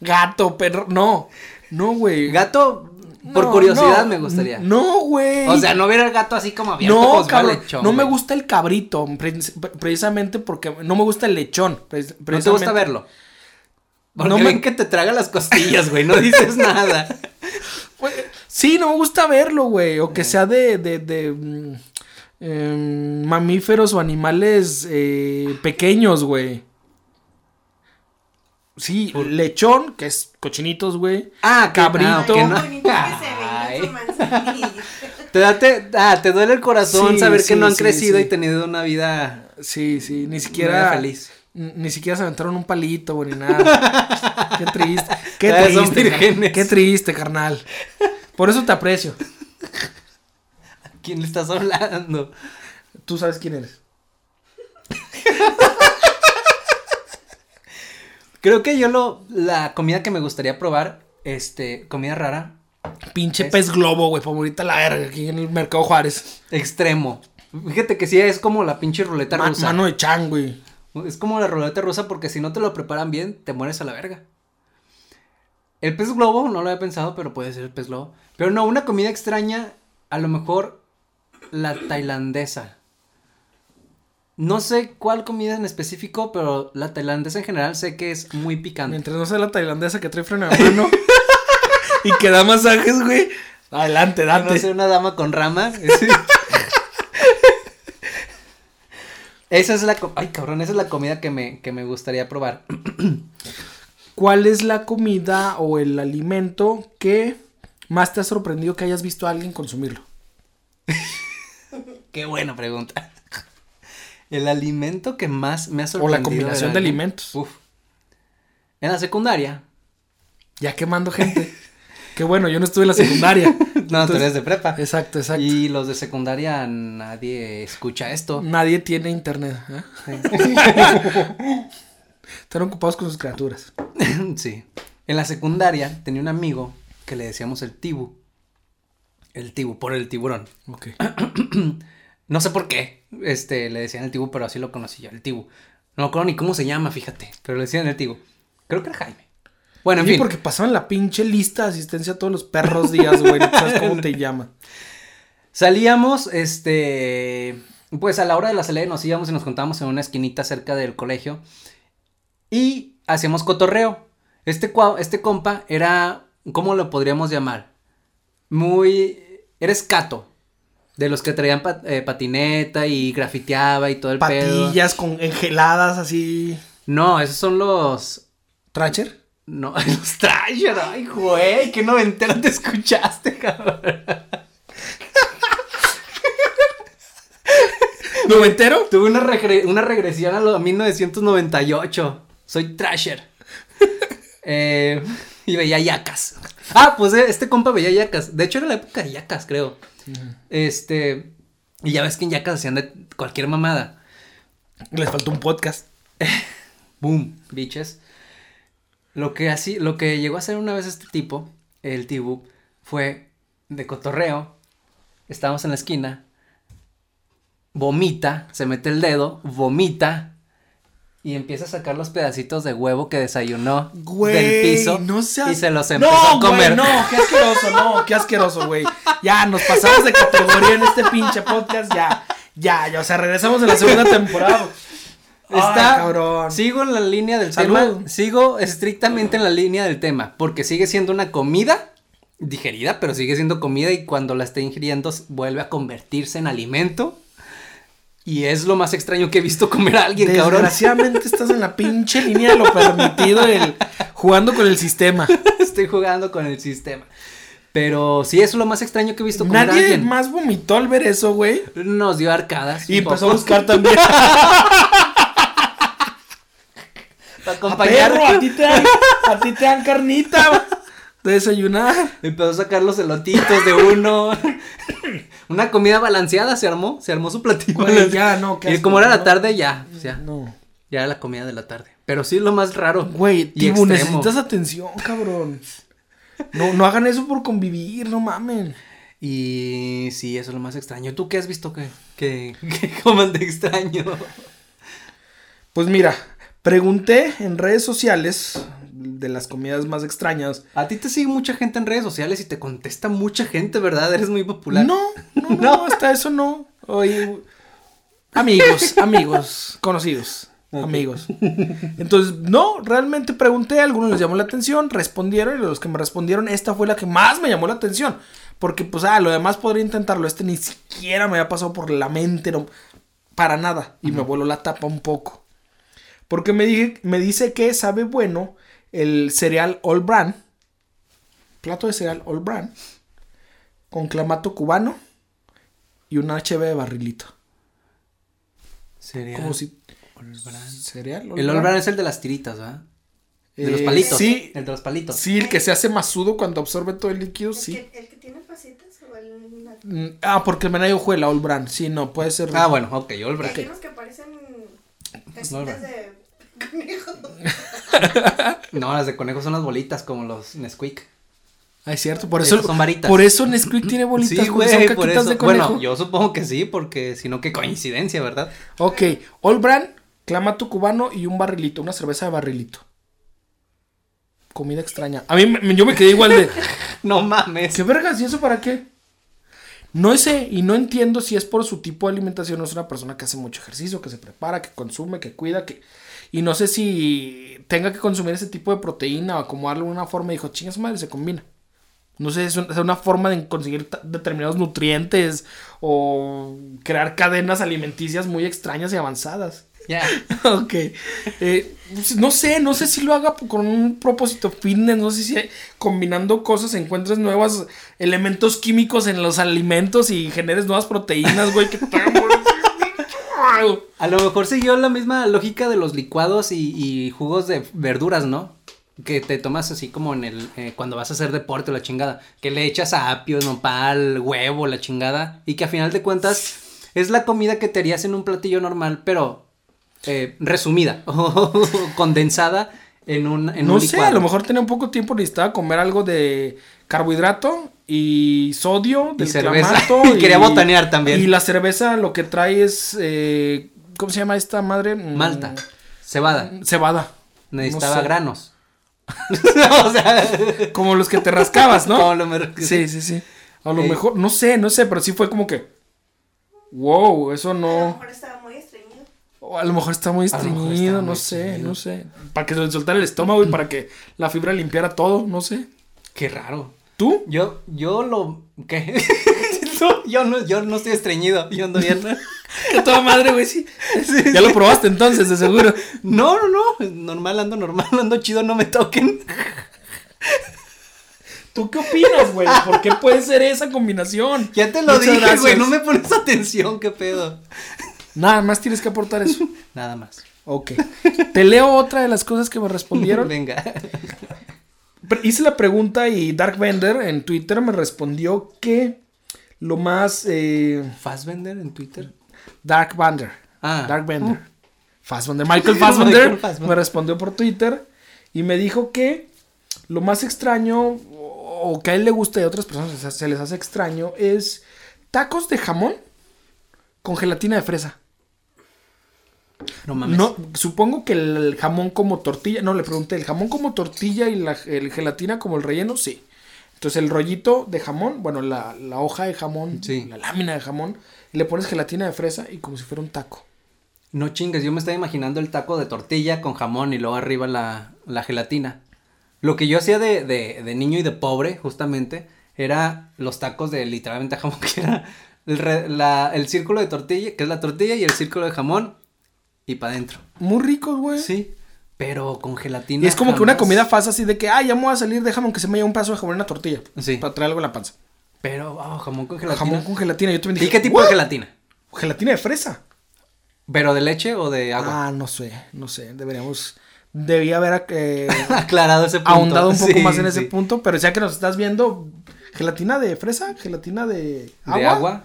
Gato, perro. No. No, güey. Gato, por No, curiosidad no, me gustaría. No, güey. O sea, no ver al gato así como abierto. No, fuera cabrón, lechón, no me gusta el cabrito, pre- precisamente porque no me gusta el lechón. pre- No te gusta verlo. Porque No me- ven que te traga las costillas, güey, no dices nada. Sí, no me gusta verlo, güey. O que sea de, de, de mm, em, mamíferos o animales eh, pequeños, güey. Sí, lechón, que es cochinitos, güey. Ah, Cabrito. ah, Qué que no. bonito que se Ay. manzanilla. Te, da- te- ah, te duele el corazón Sí, saber que no han sí, crecido sí. y tenido una vida Sí, sí, ni Vida siquiera. feliz. Ni siquiera se aventaron un palito, güey, ni nada. Qué triste. Qué son triste. vírgenes. Qué triste, carnal. Por eso te aprecio. ¿A quién le estás hablando? Tú sabes quién eres. Creo que yo lo la comida que me gustaría probar, este, comida rara, Pinche Es- pez globo, güey, favorita la verga, aquí en el Mercado Juárez. extremo. Fíjate que sí es como la pinche ruleta Ma- rusa. mano de chan, güey. Es como la ruleta rusa porque si no te lo preparan bien, te mueres a la verga. El pez globo, no lo había pensado, pero puede ser el pez globo. Pero no, una comida extraña, a lo mejor la tailandesa. No sé cuál comida en específico, pero la tailandesa en general sé que es muy picante. Mientras no sea la tailandesa que trae freno de mano y que da masajes, güey. Adelante, No date. sé, una dama con rama. Sí. esa es la... Ay, cabrón, esa es la comida que me, que me gustaría probar. ¿Cuál es la comida o el alimento que más te ha sorprendido que hayas visto a alguien consumirlo? Qué buena pregunta. El alimento que más me ha O sorprendido. la combinación de alimentos. Uf. En la secundaria. Ya quemando gente. Qué bueno, yo no estuve en la secundaria. No, tú Entonces- eres de prepa. Exacto, exacto. Y los de secundaria, nadie escucha esto. Nadie tiene internet. ¿eh? Están ocupados con sus criaturas. sí. En la secundaria tenía un amigo que le decíamos el tibu. El tibu, por el tiburón. Ok. No sé por qué. Este, le decían el tibu, pero así lo conocí yo, el tibu. No me acuerdo ni cómo se llama, fíjate. Pero le decían el tibu. Creo que era Jaime. Bueno, en Sí, fin. porque pasaban la pinche lista de asistencia a todos los perros días, güey. No sabes cómo te llama. Salíamos, este, pues a la hora de la salida nos íbamos y nos contábamos en una esquinita cerca del colegio y hacíamos cotorreo. Este, este compa era, ¿cómo lo podríamos llamar? Muy, era escato. De los que traían eh, patineta y grafiteaba y todo el pedo. Patillas con engeladas así. No, esos son los, ¿Tracher? No, los Trasher, ay, güey, qué noventero te escuchaste, cabrón. ¿Noventero? Tuve una, regre- una regresión a, lo, a 1998. Soy Trasher. Eh, y veía yacas. Ah, pues eh, este compa veía yacas. De hecho, era la época de yacas, creo. Este. Y ya ves que en yacas hacían de cualquier mamada. Les faltó un podcast. Boom, bitches. Lo que así, lo que llegó a hacer una vez este tipo, el Tibu, fue de cotorreo. Estábamos en la esquina. Vomita, se mete el dedo, vomita. Y empieza a sacar los pedacitos de huevo que desayunó Güey, del piso. no seas... Y se los empezó no, a comer. Güey, no, qué asqueroso, no, qué asqueroso, güey. Ya, nos pasamos de categoría en este pinche podcast, ya. Ya, ya, o sea, regresamos en la segunda temporada. Está, Ay, cabrón. sigo en la línea del Salud. tema, sigo estrictamente en la línea del tema, porque sigue siendo una comida digerida, pero sigue siendo comida y cuando la esté ingiriendo vuelve a convertirse en alimento. Y es lo más extraño que he visto comer a alguien, cabrón. Desgraciadamente estás en la pinche línea de lo permitido, el, jugando con el sistema. Estoy jugando con el sistema. Pero sí, eso es lo más extraño que he visto comer a Nadie alguien. más vomitó al ver eso, güey. Nos dio arcadas. Y empezó a buscar también. para A perro, a ti te dan, a ti te dan carnita de desayunar. Empezó a sacar los elotitos de uno. Una comida balanceada se armó, se armó su platillo. Ya, no, qué Y como era la tarde, ya, o sea, No. ya era la comida de la tarde. Pero sí es lo más raro. Güey, extremo. necesitas atención, cabrón. No, no hagan eso por convivir, no mamen. Y sí, eso es lo más extraño. ¿Tú qué has visto que, que, que coman de extraño? Pues mira, pregunté en redes sociales de las comidas más extrañas. A ti te sigue mucha gente en redes sociales y te contesta mucha gente, ¿verdad? Eres muy popular. No, no, no, no, hasta eso no. Oye, amigos, amigos, conocidos, amigos. Entonces, no, realmente pregunté, a algunos les llamó la atención, respondieron y los que me respondieron, esta fue la que más me llamó la atención. Porque, pues, ah, lo demás podría intentarlo. Este ni siquiera me había pasado por la mente, no, para nada. Y me voló la tapa un poco. Porque me, dije, me dice que sabe bueno el cereal All Brand. Plato de cereal All Brand. Con clamato cubano y un HB de barrilito. Sería Como si. All Brand. ¿Cereal? El All Brand es el de las tiritas, ¿verdad? De los Eh, palitos. Sí, El de los palitos. sí, el que se hace masudo cuando absorbe todo el líquido, ¿El, sí. que, ¿El que tiene pasitas o el.? Mm, Ah, porque el menayo juega All Brand. Sí, no, puede ser. Ah, bueno, ok, All Brand. Hay unos que parecen. Casitas de. conejo. No, las de conejo son las bolitas como los Nesquik. Ah, es cierto, por eso. Esas son varitas. Por eso Nesquik tiene bolitas, Sí, güey, son por eso. de conejo. Bueno, yo supongo que sí, porque si no, qué coincidencia, ¿verdad? Ok, All Brand, clamato cubano y un barrilito, una cerveza de barrilito. Comida extraña. A mí, yo me quedé igual de. No mames. ¿Qué vergas? ¿Y eso para qué? No sé, y no entiendo si es por su tipo de alimentación o es una persona que hace mucho ejercicio, que se prepara, que consume, que cuida, que... Y no sé si tenga que consumir ese tipo de proteína o acomodarlo de una forma y dijo, chingas madre, se combina. No sé, es un- es una forma de conseguir determinados nutrientes o crear cadenas alimenticias muy extrañas y avanzadas. Ya. ok. Eh, pues, no sé, no sé si lo haga con un propósito fitness, no sé si combinando cosas encuentres nuevos elementos químicos en los alimentos y generes nuevas proteínas, güey, que te hagan morir. A lo mejor siguió la misma lógica de los licuados y, y jugos de verduras, ¿no? Que te tomas así como en el. eh, cuando vas a hacer deporte o la chingada. Que le echas apio, nopal, huevo, la chingada. Y que a final de cuentas es la comida que te harías en un platillo normal, pero eh, resumida o condensada en un, en no un sé, licuado. a lo mejor tenía un poco de tiempo, necesitaba comer algo de carbohidrato y sodio, Y del cerveza. clamato Y quería botanear también. Y la cerveza lo que trae es, eh, ¿cómo se llama esta madre? Mm, Malta, cebada. Cebada. Necesitaba no sé. granos. o sea, Como los que te rascabas, ¿no? como lo me- Sí, sí, sí. A lo Eh. mejor, no sé, no sé, pero sí fue como que. Wow, eso A lo no. mejor estaba muy estreñido. O a lo mejor está muy mejor estreñido, no sé, estreñido. no sé. Para que se le soltara el estómago y para que la fibra limpiara todo, no sé. Qué raro. ¿Tú? Yo, yo lo. ¿Qué? No, yo, no, yo no estoy estreñido. Yo ando bien. Que toda madre, güey, sí. Ya lo probaste entonces, de seguro. No, no, no. Normal, ando normal, ando chido, no me toquen. ¿Tú qué opinas, güey? ¿Por qué puede ser esa combinación? Ya te lo Muchas dije, güey. No me pones atención, qué pedo. Nada más tienes que aportar eso. Nada más. Ok. Te leo otra de las cosas que me respondieron. Venga. Hice la pregunta y Dark Bender en Twitter me respondió que lo más eh, ¿Fassbender en Twitter? Dark Bender. Ah. Dark Bender. Fassbender. Michael Fassbender Michael Fassbender. me respondió por Twitter y me dijo que lo más extraño o que a él le gusta y a otras personas se les hace extraño es tacos de jamón con gelatina de fresa. No mames. No, supongo que el jamón como tortilla, no le pregunté, ¿el jamón como tortilla y la el gelatina como el relleno? Sí. Entonces el rollito de jamón, bueno, la, la hoja de jamón, Sí. la lámina de jamón, y le pones gelatina de fresa y como si fuera un taco. No chingues, yo me estaba imaginando el taco de tortilla con jamón y luego arriba la, la gelatina. Lo que yo hacía de, de, de niño y de pobre, justamente, era los tacos de literalmente jamón, que era el, re- la- el círculo de tortilla, que es la tortilla, y el círculo de jamón, y para adentro. Muy ricos, güey. Sí, pero con gelatina. Y es como que una comida fácil así de que, ay, ya me voy a salir, déjame aunque se me haya un pedazo de jamón en la tortilla. Sí. Para traer algo en la panza. Pero, oh, jamón con gelatina. Jamón con gelatina. Yo también dije, ¿Y qué tipo de gelatina? Gelatina de fresa. ¿Pero de leche o de agua? Ah, no sé, no sé. Deberíamos, debía haber eh, Aclarado ese punto. ahondado un poco Sí, más en ese sí. punto, pero ya que nos estás viendo, gelatina de fresa, gelatina de agua, ¿De agua?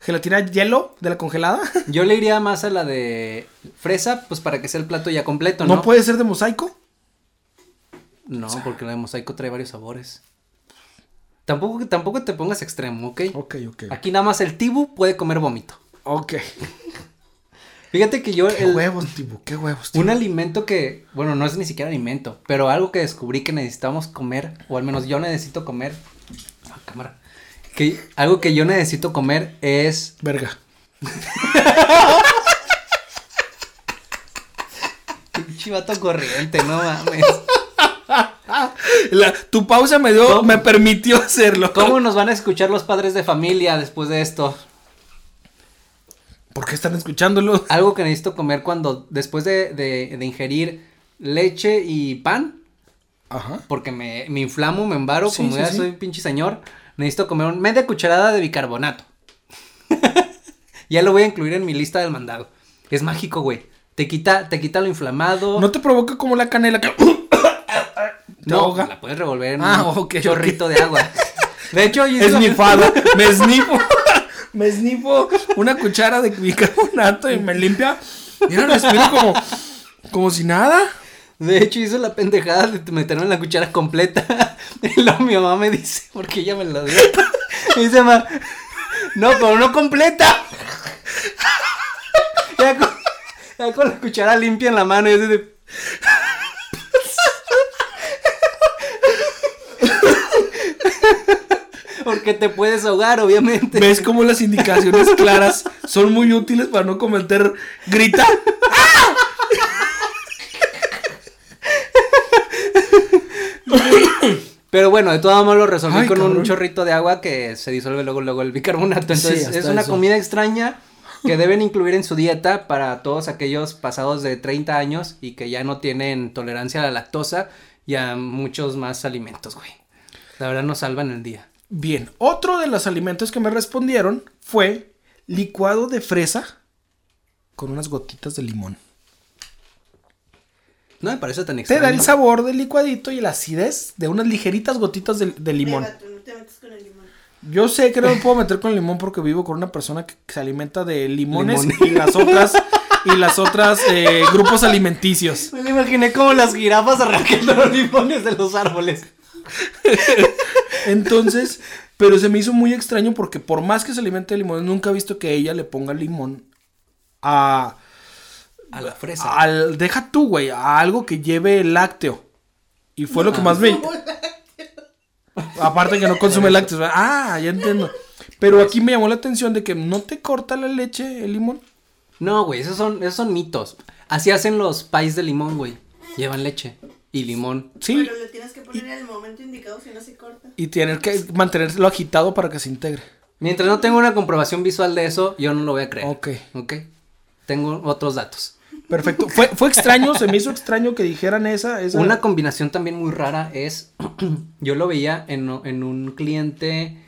Gelatina hielo de la congelada. Yo le iría más a la de fresa, pues para que sea el plato ya completo, ¿no? ¿No puede ser de mosaico? No, porque la de mosaico trae varios sabores. Tampoco, tampoco te pongas extremo, ¿ok? Ok, ok. Aquí nada más el tibu puede comer vómito. Ok. Fíjate que yo Qué el- huevos, tipo, qué huevos. tipo. un alimento que, bueno, no es ni siquiera alimento, pero algo que descubrí que necesitamos comer, o al menos yo necesito comer. Ah, cámara. Que algo que yo necesito comer es Verga. chivato corriente, no mames. La- tu pausa me dio, ¿Cómo? me permitió hacerlo. ¿Cómo nos van a escuchar los padres de familia después de esto? ¿Por qué están escuchándolo? Algo que necesito comer cuando, después de, de- de ingerir leche y pan, Ajá. porque me, me inflamo, me embaro, Sí, como sí, ya sí. soy un pinche señor, necesito comer un media cucharada de bicarbonato. ya lo voy a incluir en mi lista del mandado. Es mágico, güey. Te quita, te quita lo inflamado. ¿No te provoca como la canela que... ¿Te No, ahoga? la puedes revolver en Ah, un ok, ok. chorrito de agua. De hecho, yo hice Es la- mi fada. Me esnifo. Me esnifo una cuchara de bicarbonato y me limpia. Mira, respiro como, como si nada. De hecho, hice la pendejada de meterme en la cuchara completa. Y luego mi mamá me dice, porque ella me lo dio. Me dice, mamá, no, pero no completa. Ya con, ya con la cuchara limpia en la mano y así de... Porque te puedes ahogar, obviamente. ¿Ves cómo las indicaciones claras son muy útiles para no cometer grita? Pero bueno, de todos modos lo resolví Ay, con un chorrito de agua que se disuelve luego, luego el bicarbonato. Entonces, es una eso. comida extraña que deben incluir en su dieta para todos aquellos pasados de 30 años y que ya no tienen tolerancia a la lactosa y a muchos más alimentos, güey. La verdad nos salvan el día. Bien, otro de los alimentos que me respondieron fue licuado de fresa con unas gotitas de limón. No me parece tan Te extraño. da el sabor del licuadito y la acidez de unas ligeritas gotitas de, de limón. Pégate, no te metas con el limón. Yo sé que no me puedo meter con el limón porque vivo con una persona que, que se alimenta de limones Limón. y las otras y las otras eh, grupos alimenticios. Me lo imaginé como las jirafas arrancando los limones de los árboles. Entonces, pero se me hizo muy extraño porque por más que se alimente de limones, nunca he visto que ella le ponga limón a A la fresa. al deja tú, güey, a algo que lleve lácteo. Y fue lo que más me aparte que no consume lácteos. ¿verdad? Ah, ya entiendo. Pero aquí me llamó la atención de que no te corta la leche el limón. No, güey, esos son, esos son mitos. Así hacen los pais de limón, güey. Llevan leche y limón. Sí, Pero lo tienes que poner en el momento indicado si no se corta. y tienes que mantenerlo agitado para que se integre. Mientras no tengo una comprobación visual de eso, yo no lo voy a creer. Ok, Ok. Tengo otros datos. Perfecto. Fue, fue extraño, se me hizo extraño que dijeran esa. esa... Una combinación también muy rara es, yo lo veía en, en un cliente,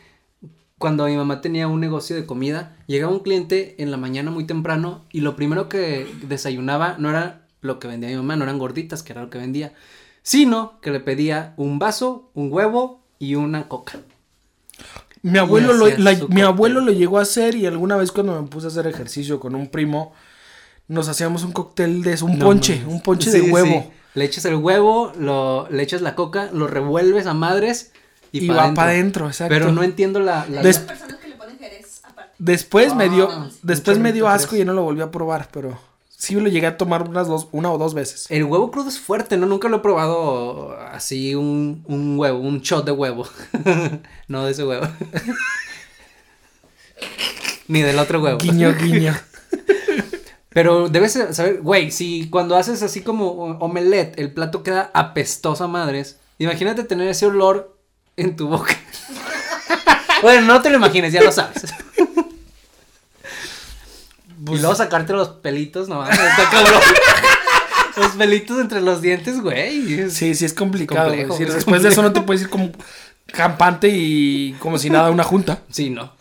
cuando mi mamá tenía un negocio de comida, llegaba un cliente en la mañana muy temprano y lo primero que desayunaba no era lo que vendía mi mamá, no eran gorditas, que era lo que vendía, sino que le pedía un vaso, un huevo y una coca. Mi abuelo, lo, la- mi abuelo lo llegó a hacer y alguna vez cuando me puse a hacer ejercicio con un primo, nos hacíamos un cóctel de eso, un No ponche, un ponche Sí, de sí. huevo. Le echas el huevo, lo, le echas la coca, lo revuelves a madres y, Y, pa' va dentro. para adentro, exacto. Pero no entiendo la... la- Des- Hay personas que le ponen jerez aparte. Después me dio, Ah, después me dio asco y ya no lo volví a probar, pero sí lo llegué a tomar unas dos, una o dos veces. El huevo crudo es fuerte, ¿no? Nunca lo he probado así un, un huevo, un shot de huevo. no de ese huevo. Ni del otro huevo. Guiño, guiño. Pero debes saber, güey, si cuando haces así como omelette, el plato queda apestoso a madres, imagínate tener ese olor en tu boca. bueno, no te lo imagines, ya lo sabes. y luego sacarte los pelitos, no, está cabrón. los pelitos entre los dientes, güey. Sí, sí es complicado. Complejo, es después de eso no te puedes ir como campante y como si nada a una junta. Sí, no.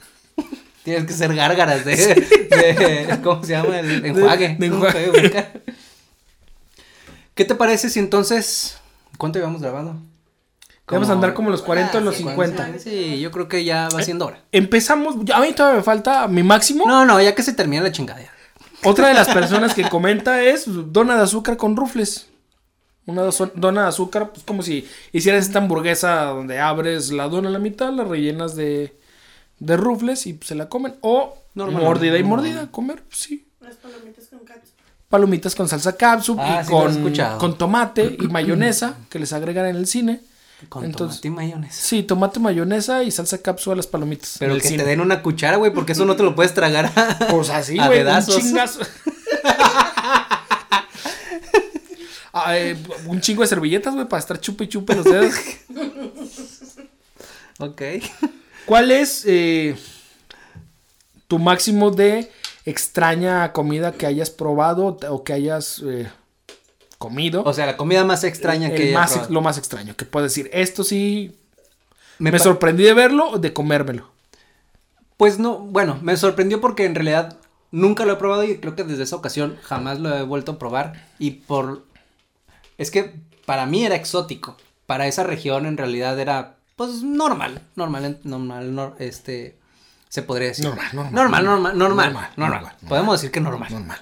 Tienes que ser gárgaras de, de- ¿cómo se llama? El enjuague. de enjuague. ¿Qué te parece si entonces, cuánto llevamos grabando? Vamos a andar como los 40 o los Ah, sí, 50. Sí, yo creo que ya va siendo hora. Empezamos, a mí todavía me falta mi máximo. No, no, ya que se termina la chingadera. Otra de las personas que comenta es dona de azúcar con rufles. Una dona de azúcar, pues como si hicieras esta hamburguesa donde abres la dona a la mitad, la rellenas de, de rufles y se la comen. O Normal, mordida y mordida, comer, pues, sí. Las palomitas con catsup. Palomitas con salsa capsup Ah, y sí con, tomate y mayonesa que les agregan en el cine. Con Entonces- tomate y mayonesa. Sí, tomate, mayonesa y salsa capsup a las palomitas. Pero que cine. te den una cuchara, güey, porque eso no te lo puedes tragar. a- Pues así, güey, un chingazo. Ah, eh, un chingo de servilletas, güey, para estar chupe y chupe los dedos. Ok. ¿Cuál es eh, tu máximo de extraña comida que hayas probado o que hayas eh, comido? O sea, la comida más extraña El que más, probado. lo más extraño, que puedes decir, esto sí me, sorprendí de verlo o de comérmelo. Pues no, bueno, me sorprendió porque en realidad nunca lo he probado y creo que desde esa ocasión jamás lo he vuelto a probar. Y por... Es que para mí era exótico. Para esa región en realidad era, pues, normal. Normal, normal, nor- este... Se podría decir. Normal, normal. Normal, normal, normal. Normal, Normal. normal, Podemos decir que normal. Normal.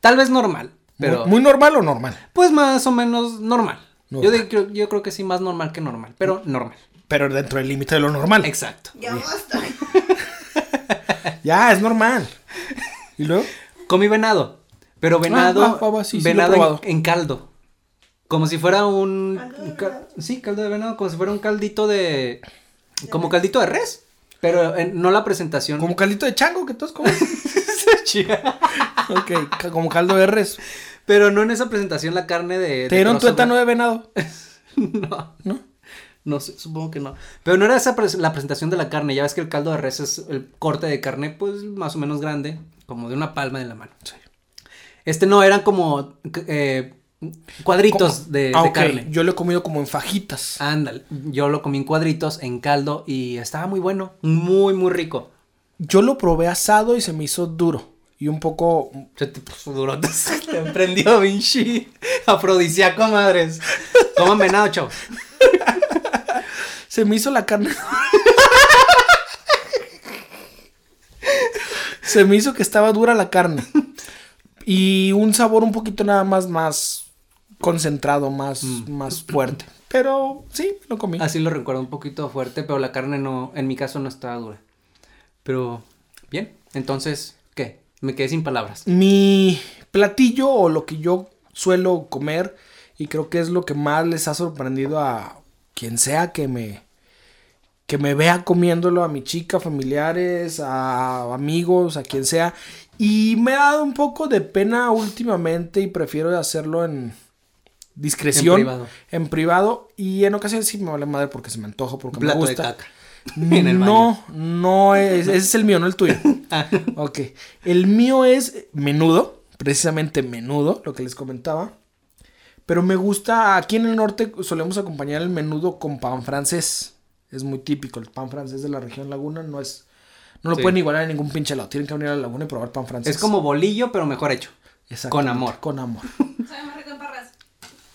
Tal vez normal, pero... Muy, muy normal o normal. Pues más o menos normal. Yo, creo- yo creo que sí, más normal que normal, pero normal. Pero dentro del límite de lo normal. Exacto. Ya basta. Ya, es normal. ¿Y luego? Comí venado, pero venado, Ah, va, va, va, sí, sí lo he venado en, en caldo. Como si fuera un... Sí, caldo de venado, como si fuera un caldito de... Como caldito de res, pero en- no la presentación. Como caldito de chango que todos comen. ok, como caldo de res. Pero no en esa presentación la carne de... Te dieron tuétano de venado. No. ¿No? No sé, supongo que no. Pero no era esa pres- la presentación de la carne. Ya ves que el caldo de res es el corte de carne, pues más o menos grande, como de una palma de la mano. Este no, eran como eh, cuadritos de, Ah, de carne. Yo lo he comido como en fajitas. Ándale, yo lo comí en cuadritos, en caldo, y estaba muy bueno, muy, muy rico. Yo lo probé asado y se me hizo duro. Y un poco. Se te puso duro, te prendió, Vinci. Afrodisíaco, madres. Coman venado, chavos. Se me hizo la carne. se me hizo que estaba dura la carne. Y un sabor un poquito nada más más concentrado, más, más fuerte. Pero sí, lo comí. Así lo recuerdo un poquito fuerte, pero la carne no, en mi caso no estaba dura. Pero, bien, entonces, ¿qué? Me quedé sin palabras. Mi platillo o lo que yo suelo comer y creo que es lo que más les ha sorprendido a quien sea que me que me vea comiéndolo a mi chica, familiares, a amigos, a quien sea y me ha dado un poco de pena últimamente y prefiero hacerlo en discreción, En privado. en privado, y en ocasiones sí me vale madre porque se me antoja, porque Plato me de gusta. caca. En el no, no es. Ese es el mío, no el tuyo. ok. El mío es menudo. Precisamente menudo, lo que les comentaba. Pero me gusta. Aquí en el norte solemos acompañar el menudo con pan francés. Es muy típico. El pan francés de la región Laguna no es. No lo Sí. pueden igualar en ningún pinche lado. Tienen que venir a la laguna y probar pan francés. Es como bolillo, pero mejor hecho. Con amor. Con amor. Sabe más rico en parras.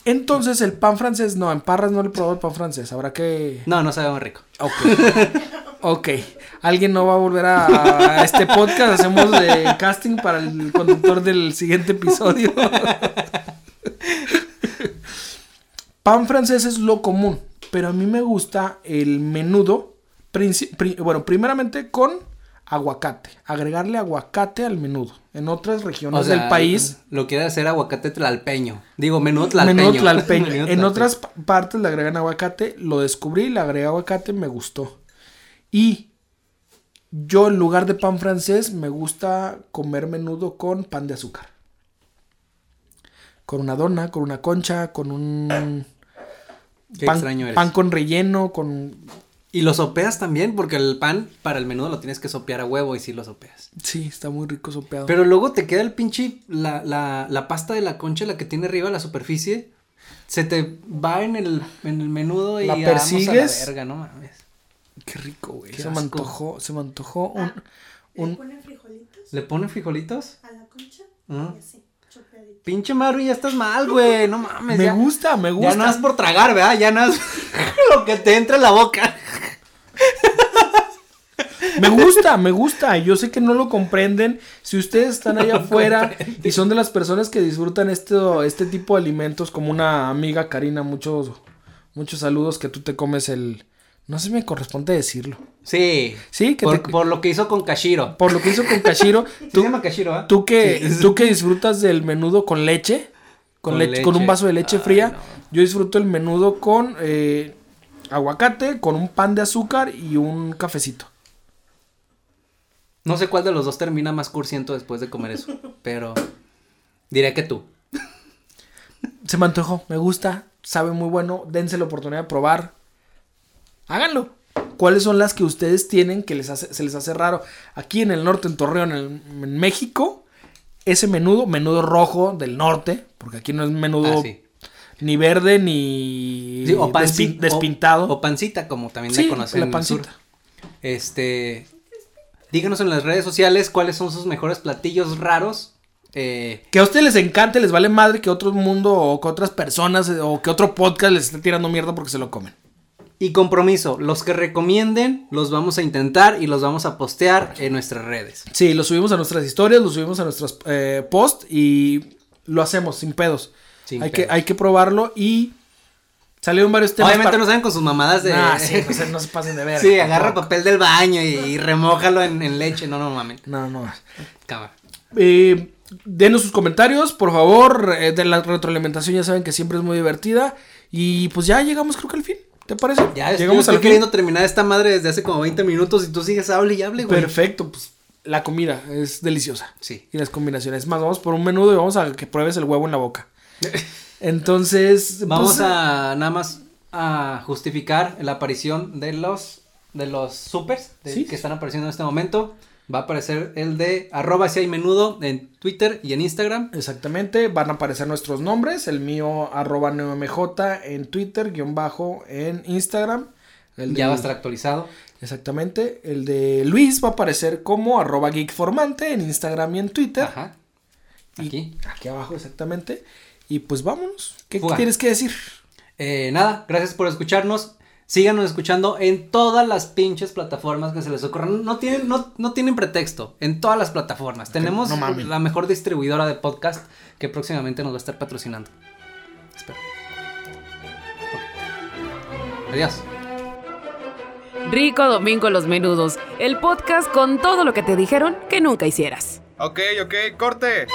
Entonces, el pan francés, no, en Parras no le he probado el pan francés. Habrá que. No, no sabe más rico. Ok. ok. Alguien no va a volver a, a este podcast. Hacemos eh, casting para el conductor del siguiente episodio. pan francés es lo común. Pero a mí me gusta el menudo. bueno, primeramente con aguacate. Agregarle aguacate al menudo. En otras regiones O sea, del país. Lo quiere hacer aguacate tlalpeño. Digo, menudo tlalpeño. Menudo tlalpeño. Menudo En otras pa- partes le agregan aguacate. Lo descubrí, le agregué aguacate, me gustó. Y yo en lugar de pan francés me gusta comer menudo con pan de azúcar. Con una dona, con una concha, con un Qué pan, extraño eres. pan con relleno, con... Y lo sopeas también, porque el pan para el menudo lo tienes que sopear a huevo y sí lo sopeas. Sí, está muy rico sopeado. Pero luego te queda el pinche, la, la, la pasta de la concha, la que tiene arriba la superficie, se te va en el, en el menudo y ¿La vamos a persigues? la verga, no mames. Qué rico, güey. Qué Se me asco. antojó, se me antojó un... ¿Le un- ponen frijolitos ¿Le ponen frijolitos? a la concha? Ah. Y así, chopeadito. Pinche Maru, ya estás mal, güey, no mames. Me ya- gusta, me Ya gusta. no es por tragar, ¿verdad? Ya no es lo que te entra en la boca. Me gusta, me gusta. Yo sé que no lo comprenden. Si ustedes están allá afuera y son de las personas que disfrutan esto, este tipo de alimentos, como una amiga Karina, muchos, muchos saludos que tú te comes el. No sé si me corresponde decirlo. Sí. Sí, que por, te- por lo que hizo con Kashiro. Por lo que hizo con Kashiro, ¿Sí tú, se llama Kashiro, ah? tú que, Sí. tú que disfrutas del menudo con leche, con, Con leche, con un vaso de leche Ay, fría, no. yo disfruto el menudo con eh, aguacate, con un pan de azúcar y un cafecito. No sé cuál de los dos termina más cursiento después de comer eso, pero diré que tú. Se me antojó, me gusta, sabe muy bueno, dense la oportunidad de probar. Háganlo. ¿Cuáles son las que ustedes tienen que les hace, se les hace raro? Aquí en el norte, en Torreón, en, en México, ese menudo, menudo rojo del norte, porque aquí no es menudo Ah, sí. ni verde ni Sí, o, despintado. O, o pancita, como también Sí, le conocen la en el sur. pancita. Este. Díganos en las redes sociales cuáles son sus mejores platillos raros. Eh, Que a ustedes les encante, les vale madre que otro mundo o que otras personas eh, o que otro podcast les esté tirando mierda porque se lo comen. y compromiso, los que recomienden los vamos a intentar y los vamos a postear en nuestras redes. Sí, lo subimos a nuestras historias, lo subimos a nuestros eh, posts y lo hacemos sin pedos. Sin hay, Que, pedos. hay que probarlo y salieron varios temas. Obviamente para- no saben con sus mamadas de. Sí, no, se, no se pasen de ver. Sí, agarra papel del baño y, y remójalo en, en leche. No, no mamen. No, no. Cámara. Eh, denos sus comentarios, por favor. eh, de la retroalimentación ya saben que siempre es muy divertida. Y pues ya llegamos creo que al fin. ¿Te parece? Ya llegamos estoy al fin. queriendo terminar esta madre desde hace como 20 minutos y tú sigues hable y hable, güey. Perfecto, pues la comida es deliciosa. Sí. Y las combinaciones. Es Más, vamos por un menudo y vamos a que pruebes el huevo en la boca. Entonces, Vamos pues, a nada más a justificar la aparición de los de los supers de- Sí. que están apareciendo en este momento. Va a aparecer el de arroba si hay menudo en Twitter y en Instagram. Exactamente, van a aparecer nuestros nombres, el mío arroba neomj en Twitter, guion bajo en Instagram. El Ya de- va a estar actualizado. Exactamente, el de Luis va a aparecer como arroba geekformante en Instagram y en Twitter. Ajá. Y Aquí. Aquí abajo, exactamente. Y pues vámonos. ¿Qué, Fuga. tienes que decir? Eh, nada, gracias por escucharnos. Síganos escuchando en todas las pinches plataformas que se les ocurran. No tienen, no, no tienen pretexto. En todas las plataformas. Tenemos no la mejor distribuidora de podcast que próximamente nos va a estar patrocinando. Espero. Adiós. Rico Domingo Los Menudos, el podcast con todo lo que te dijeron que nunca hicieras. Ok, ok, corte.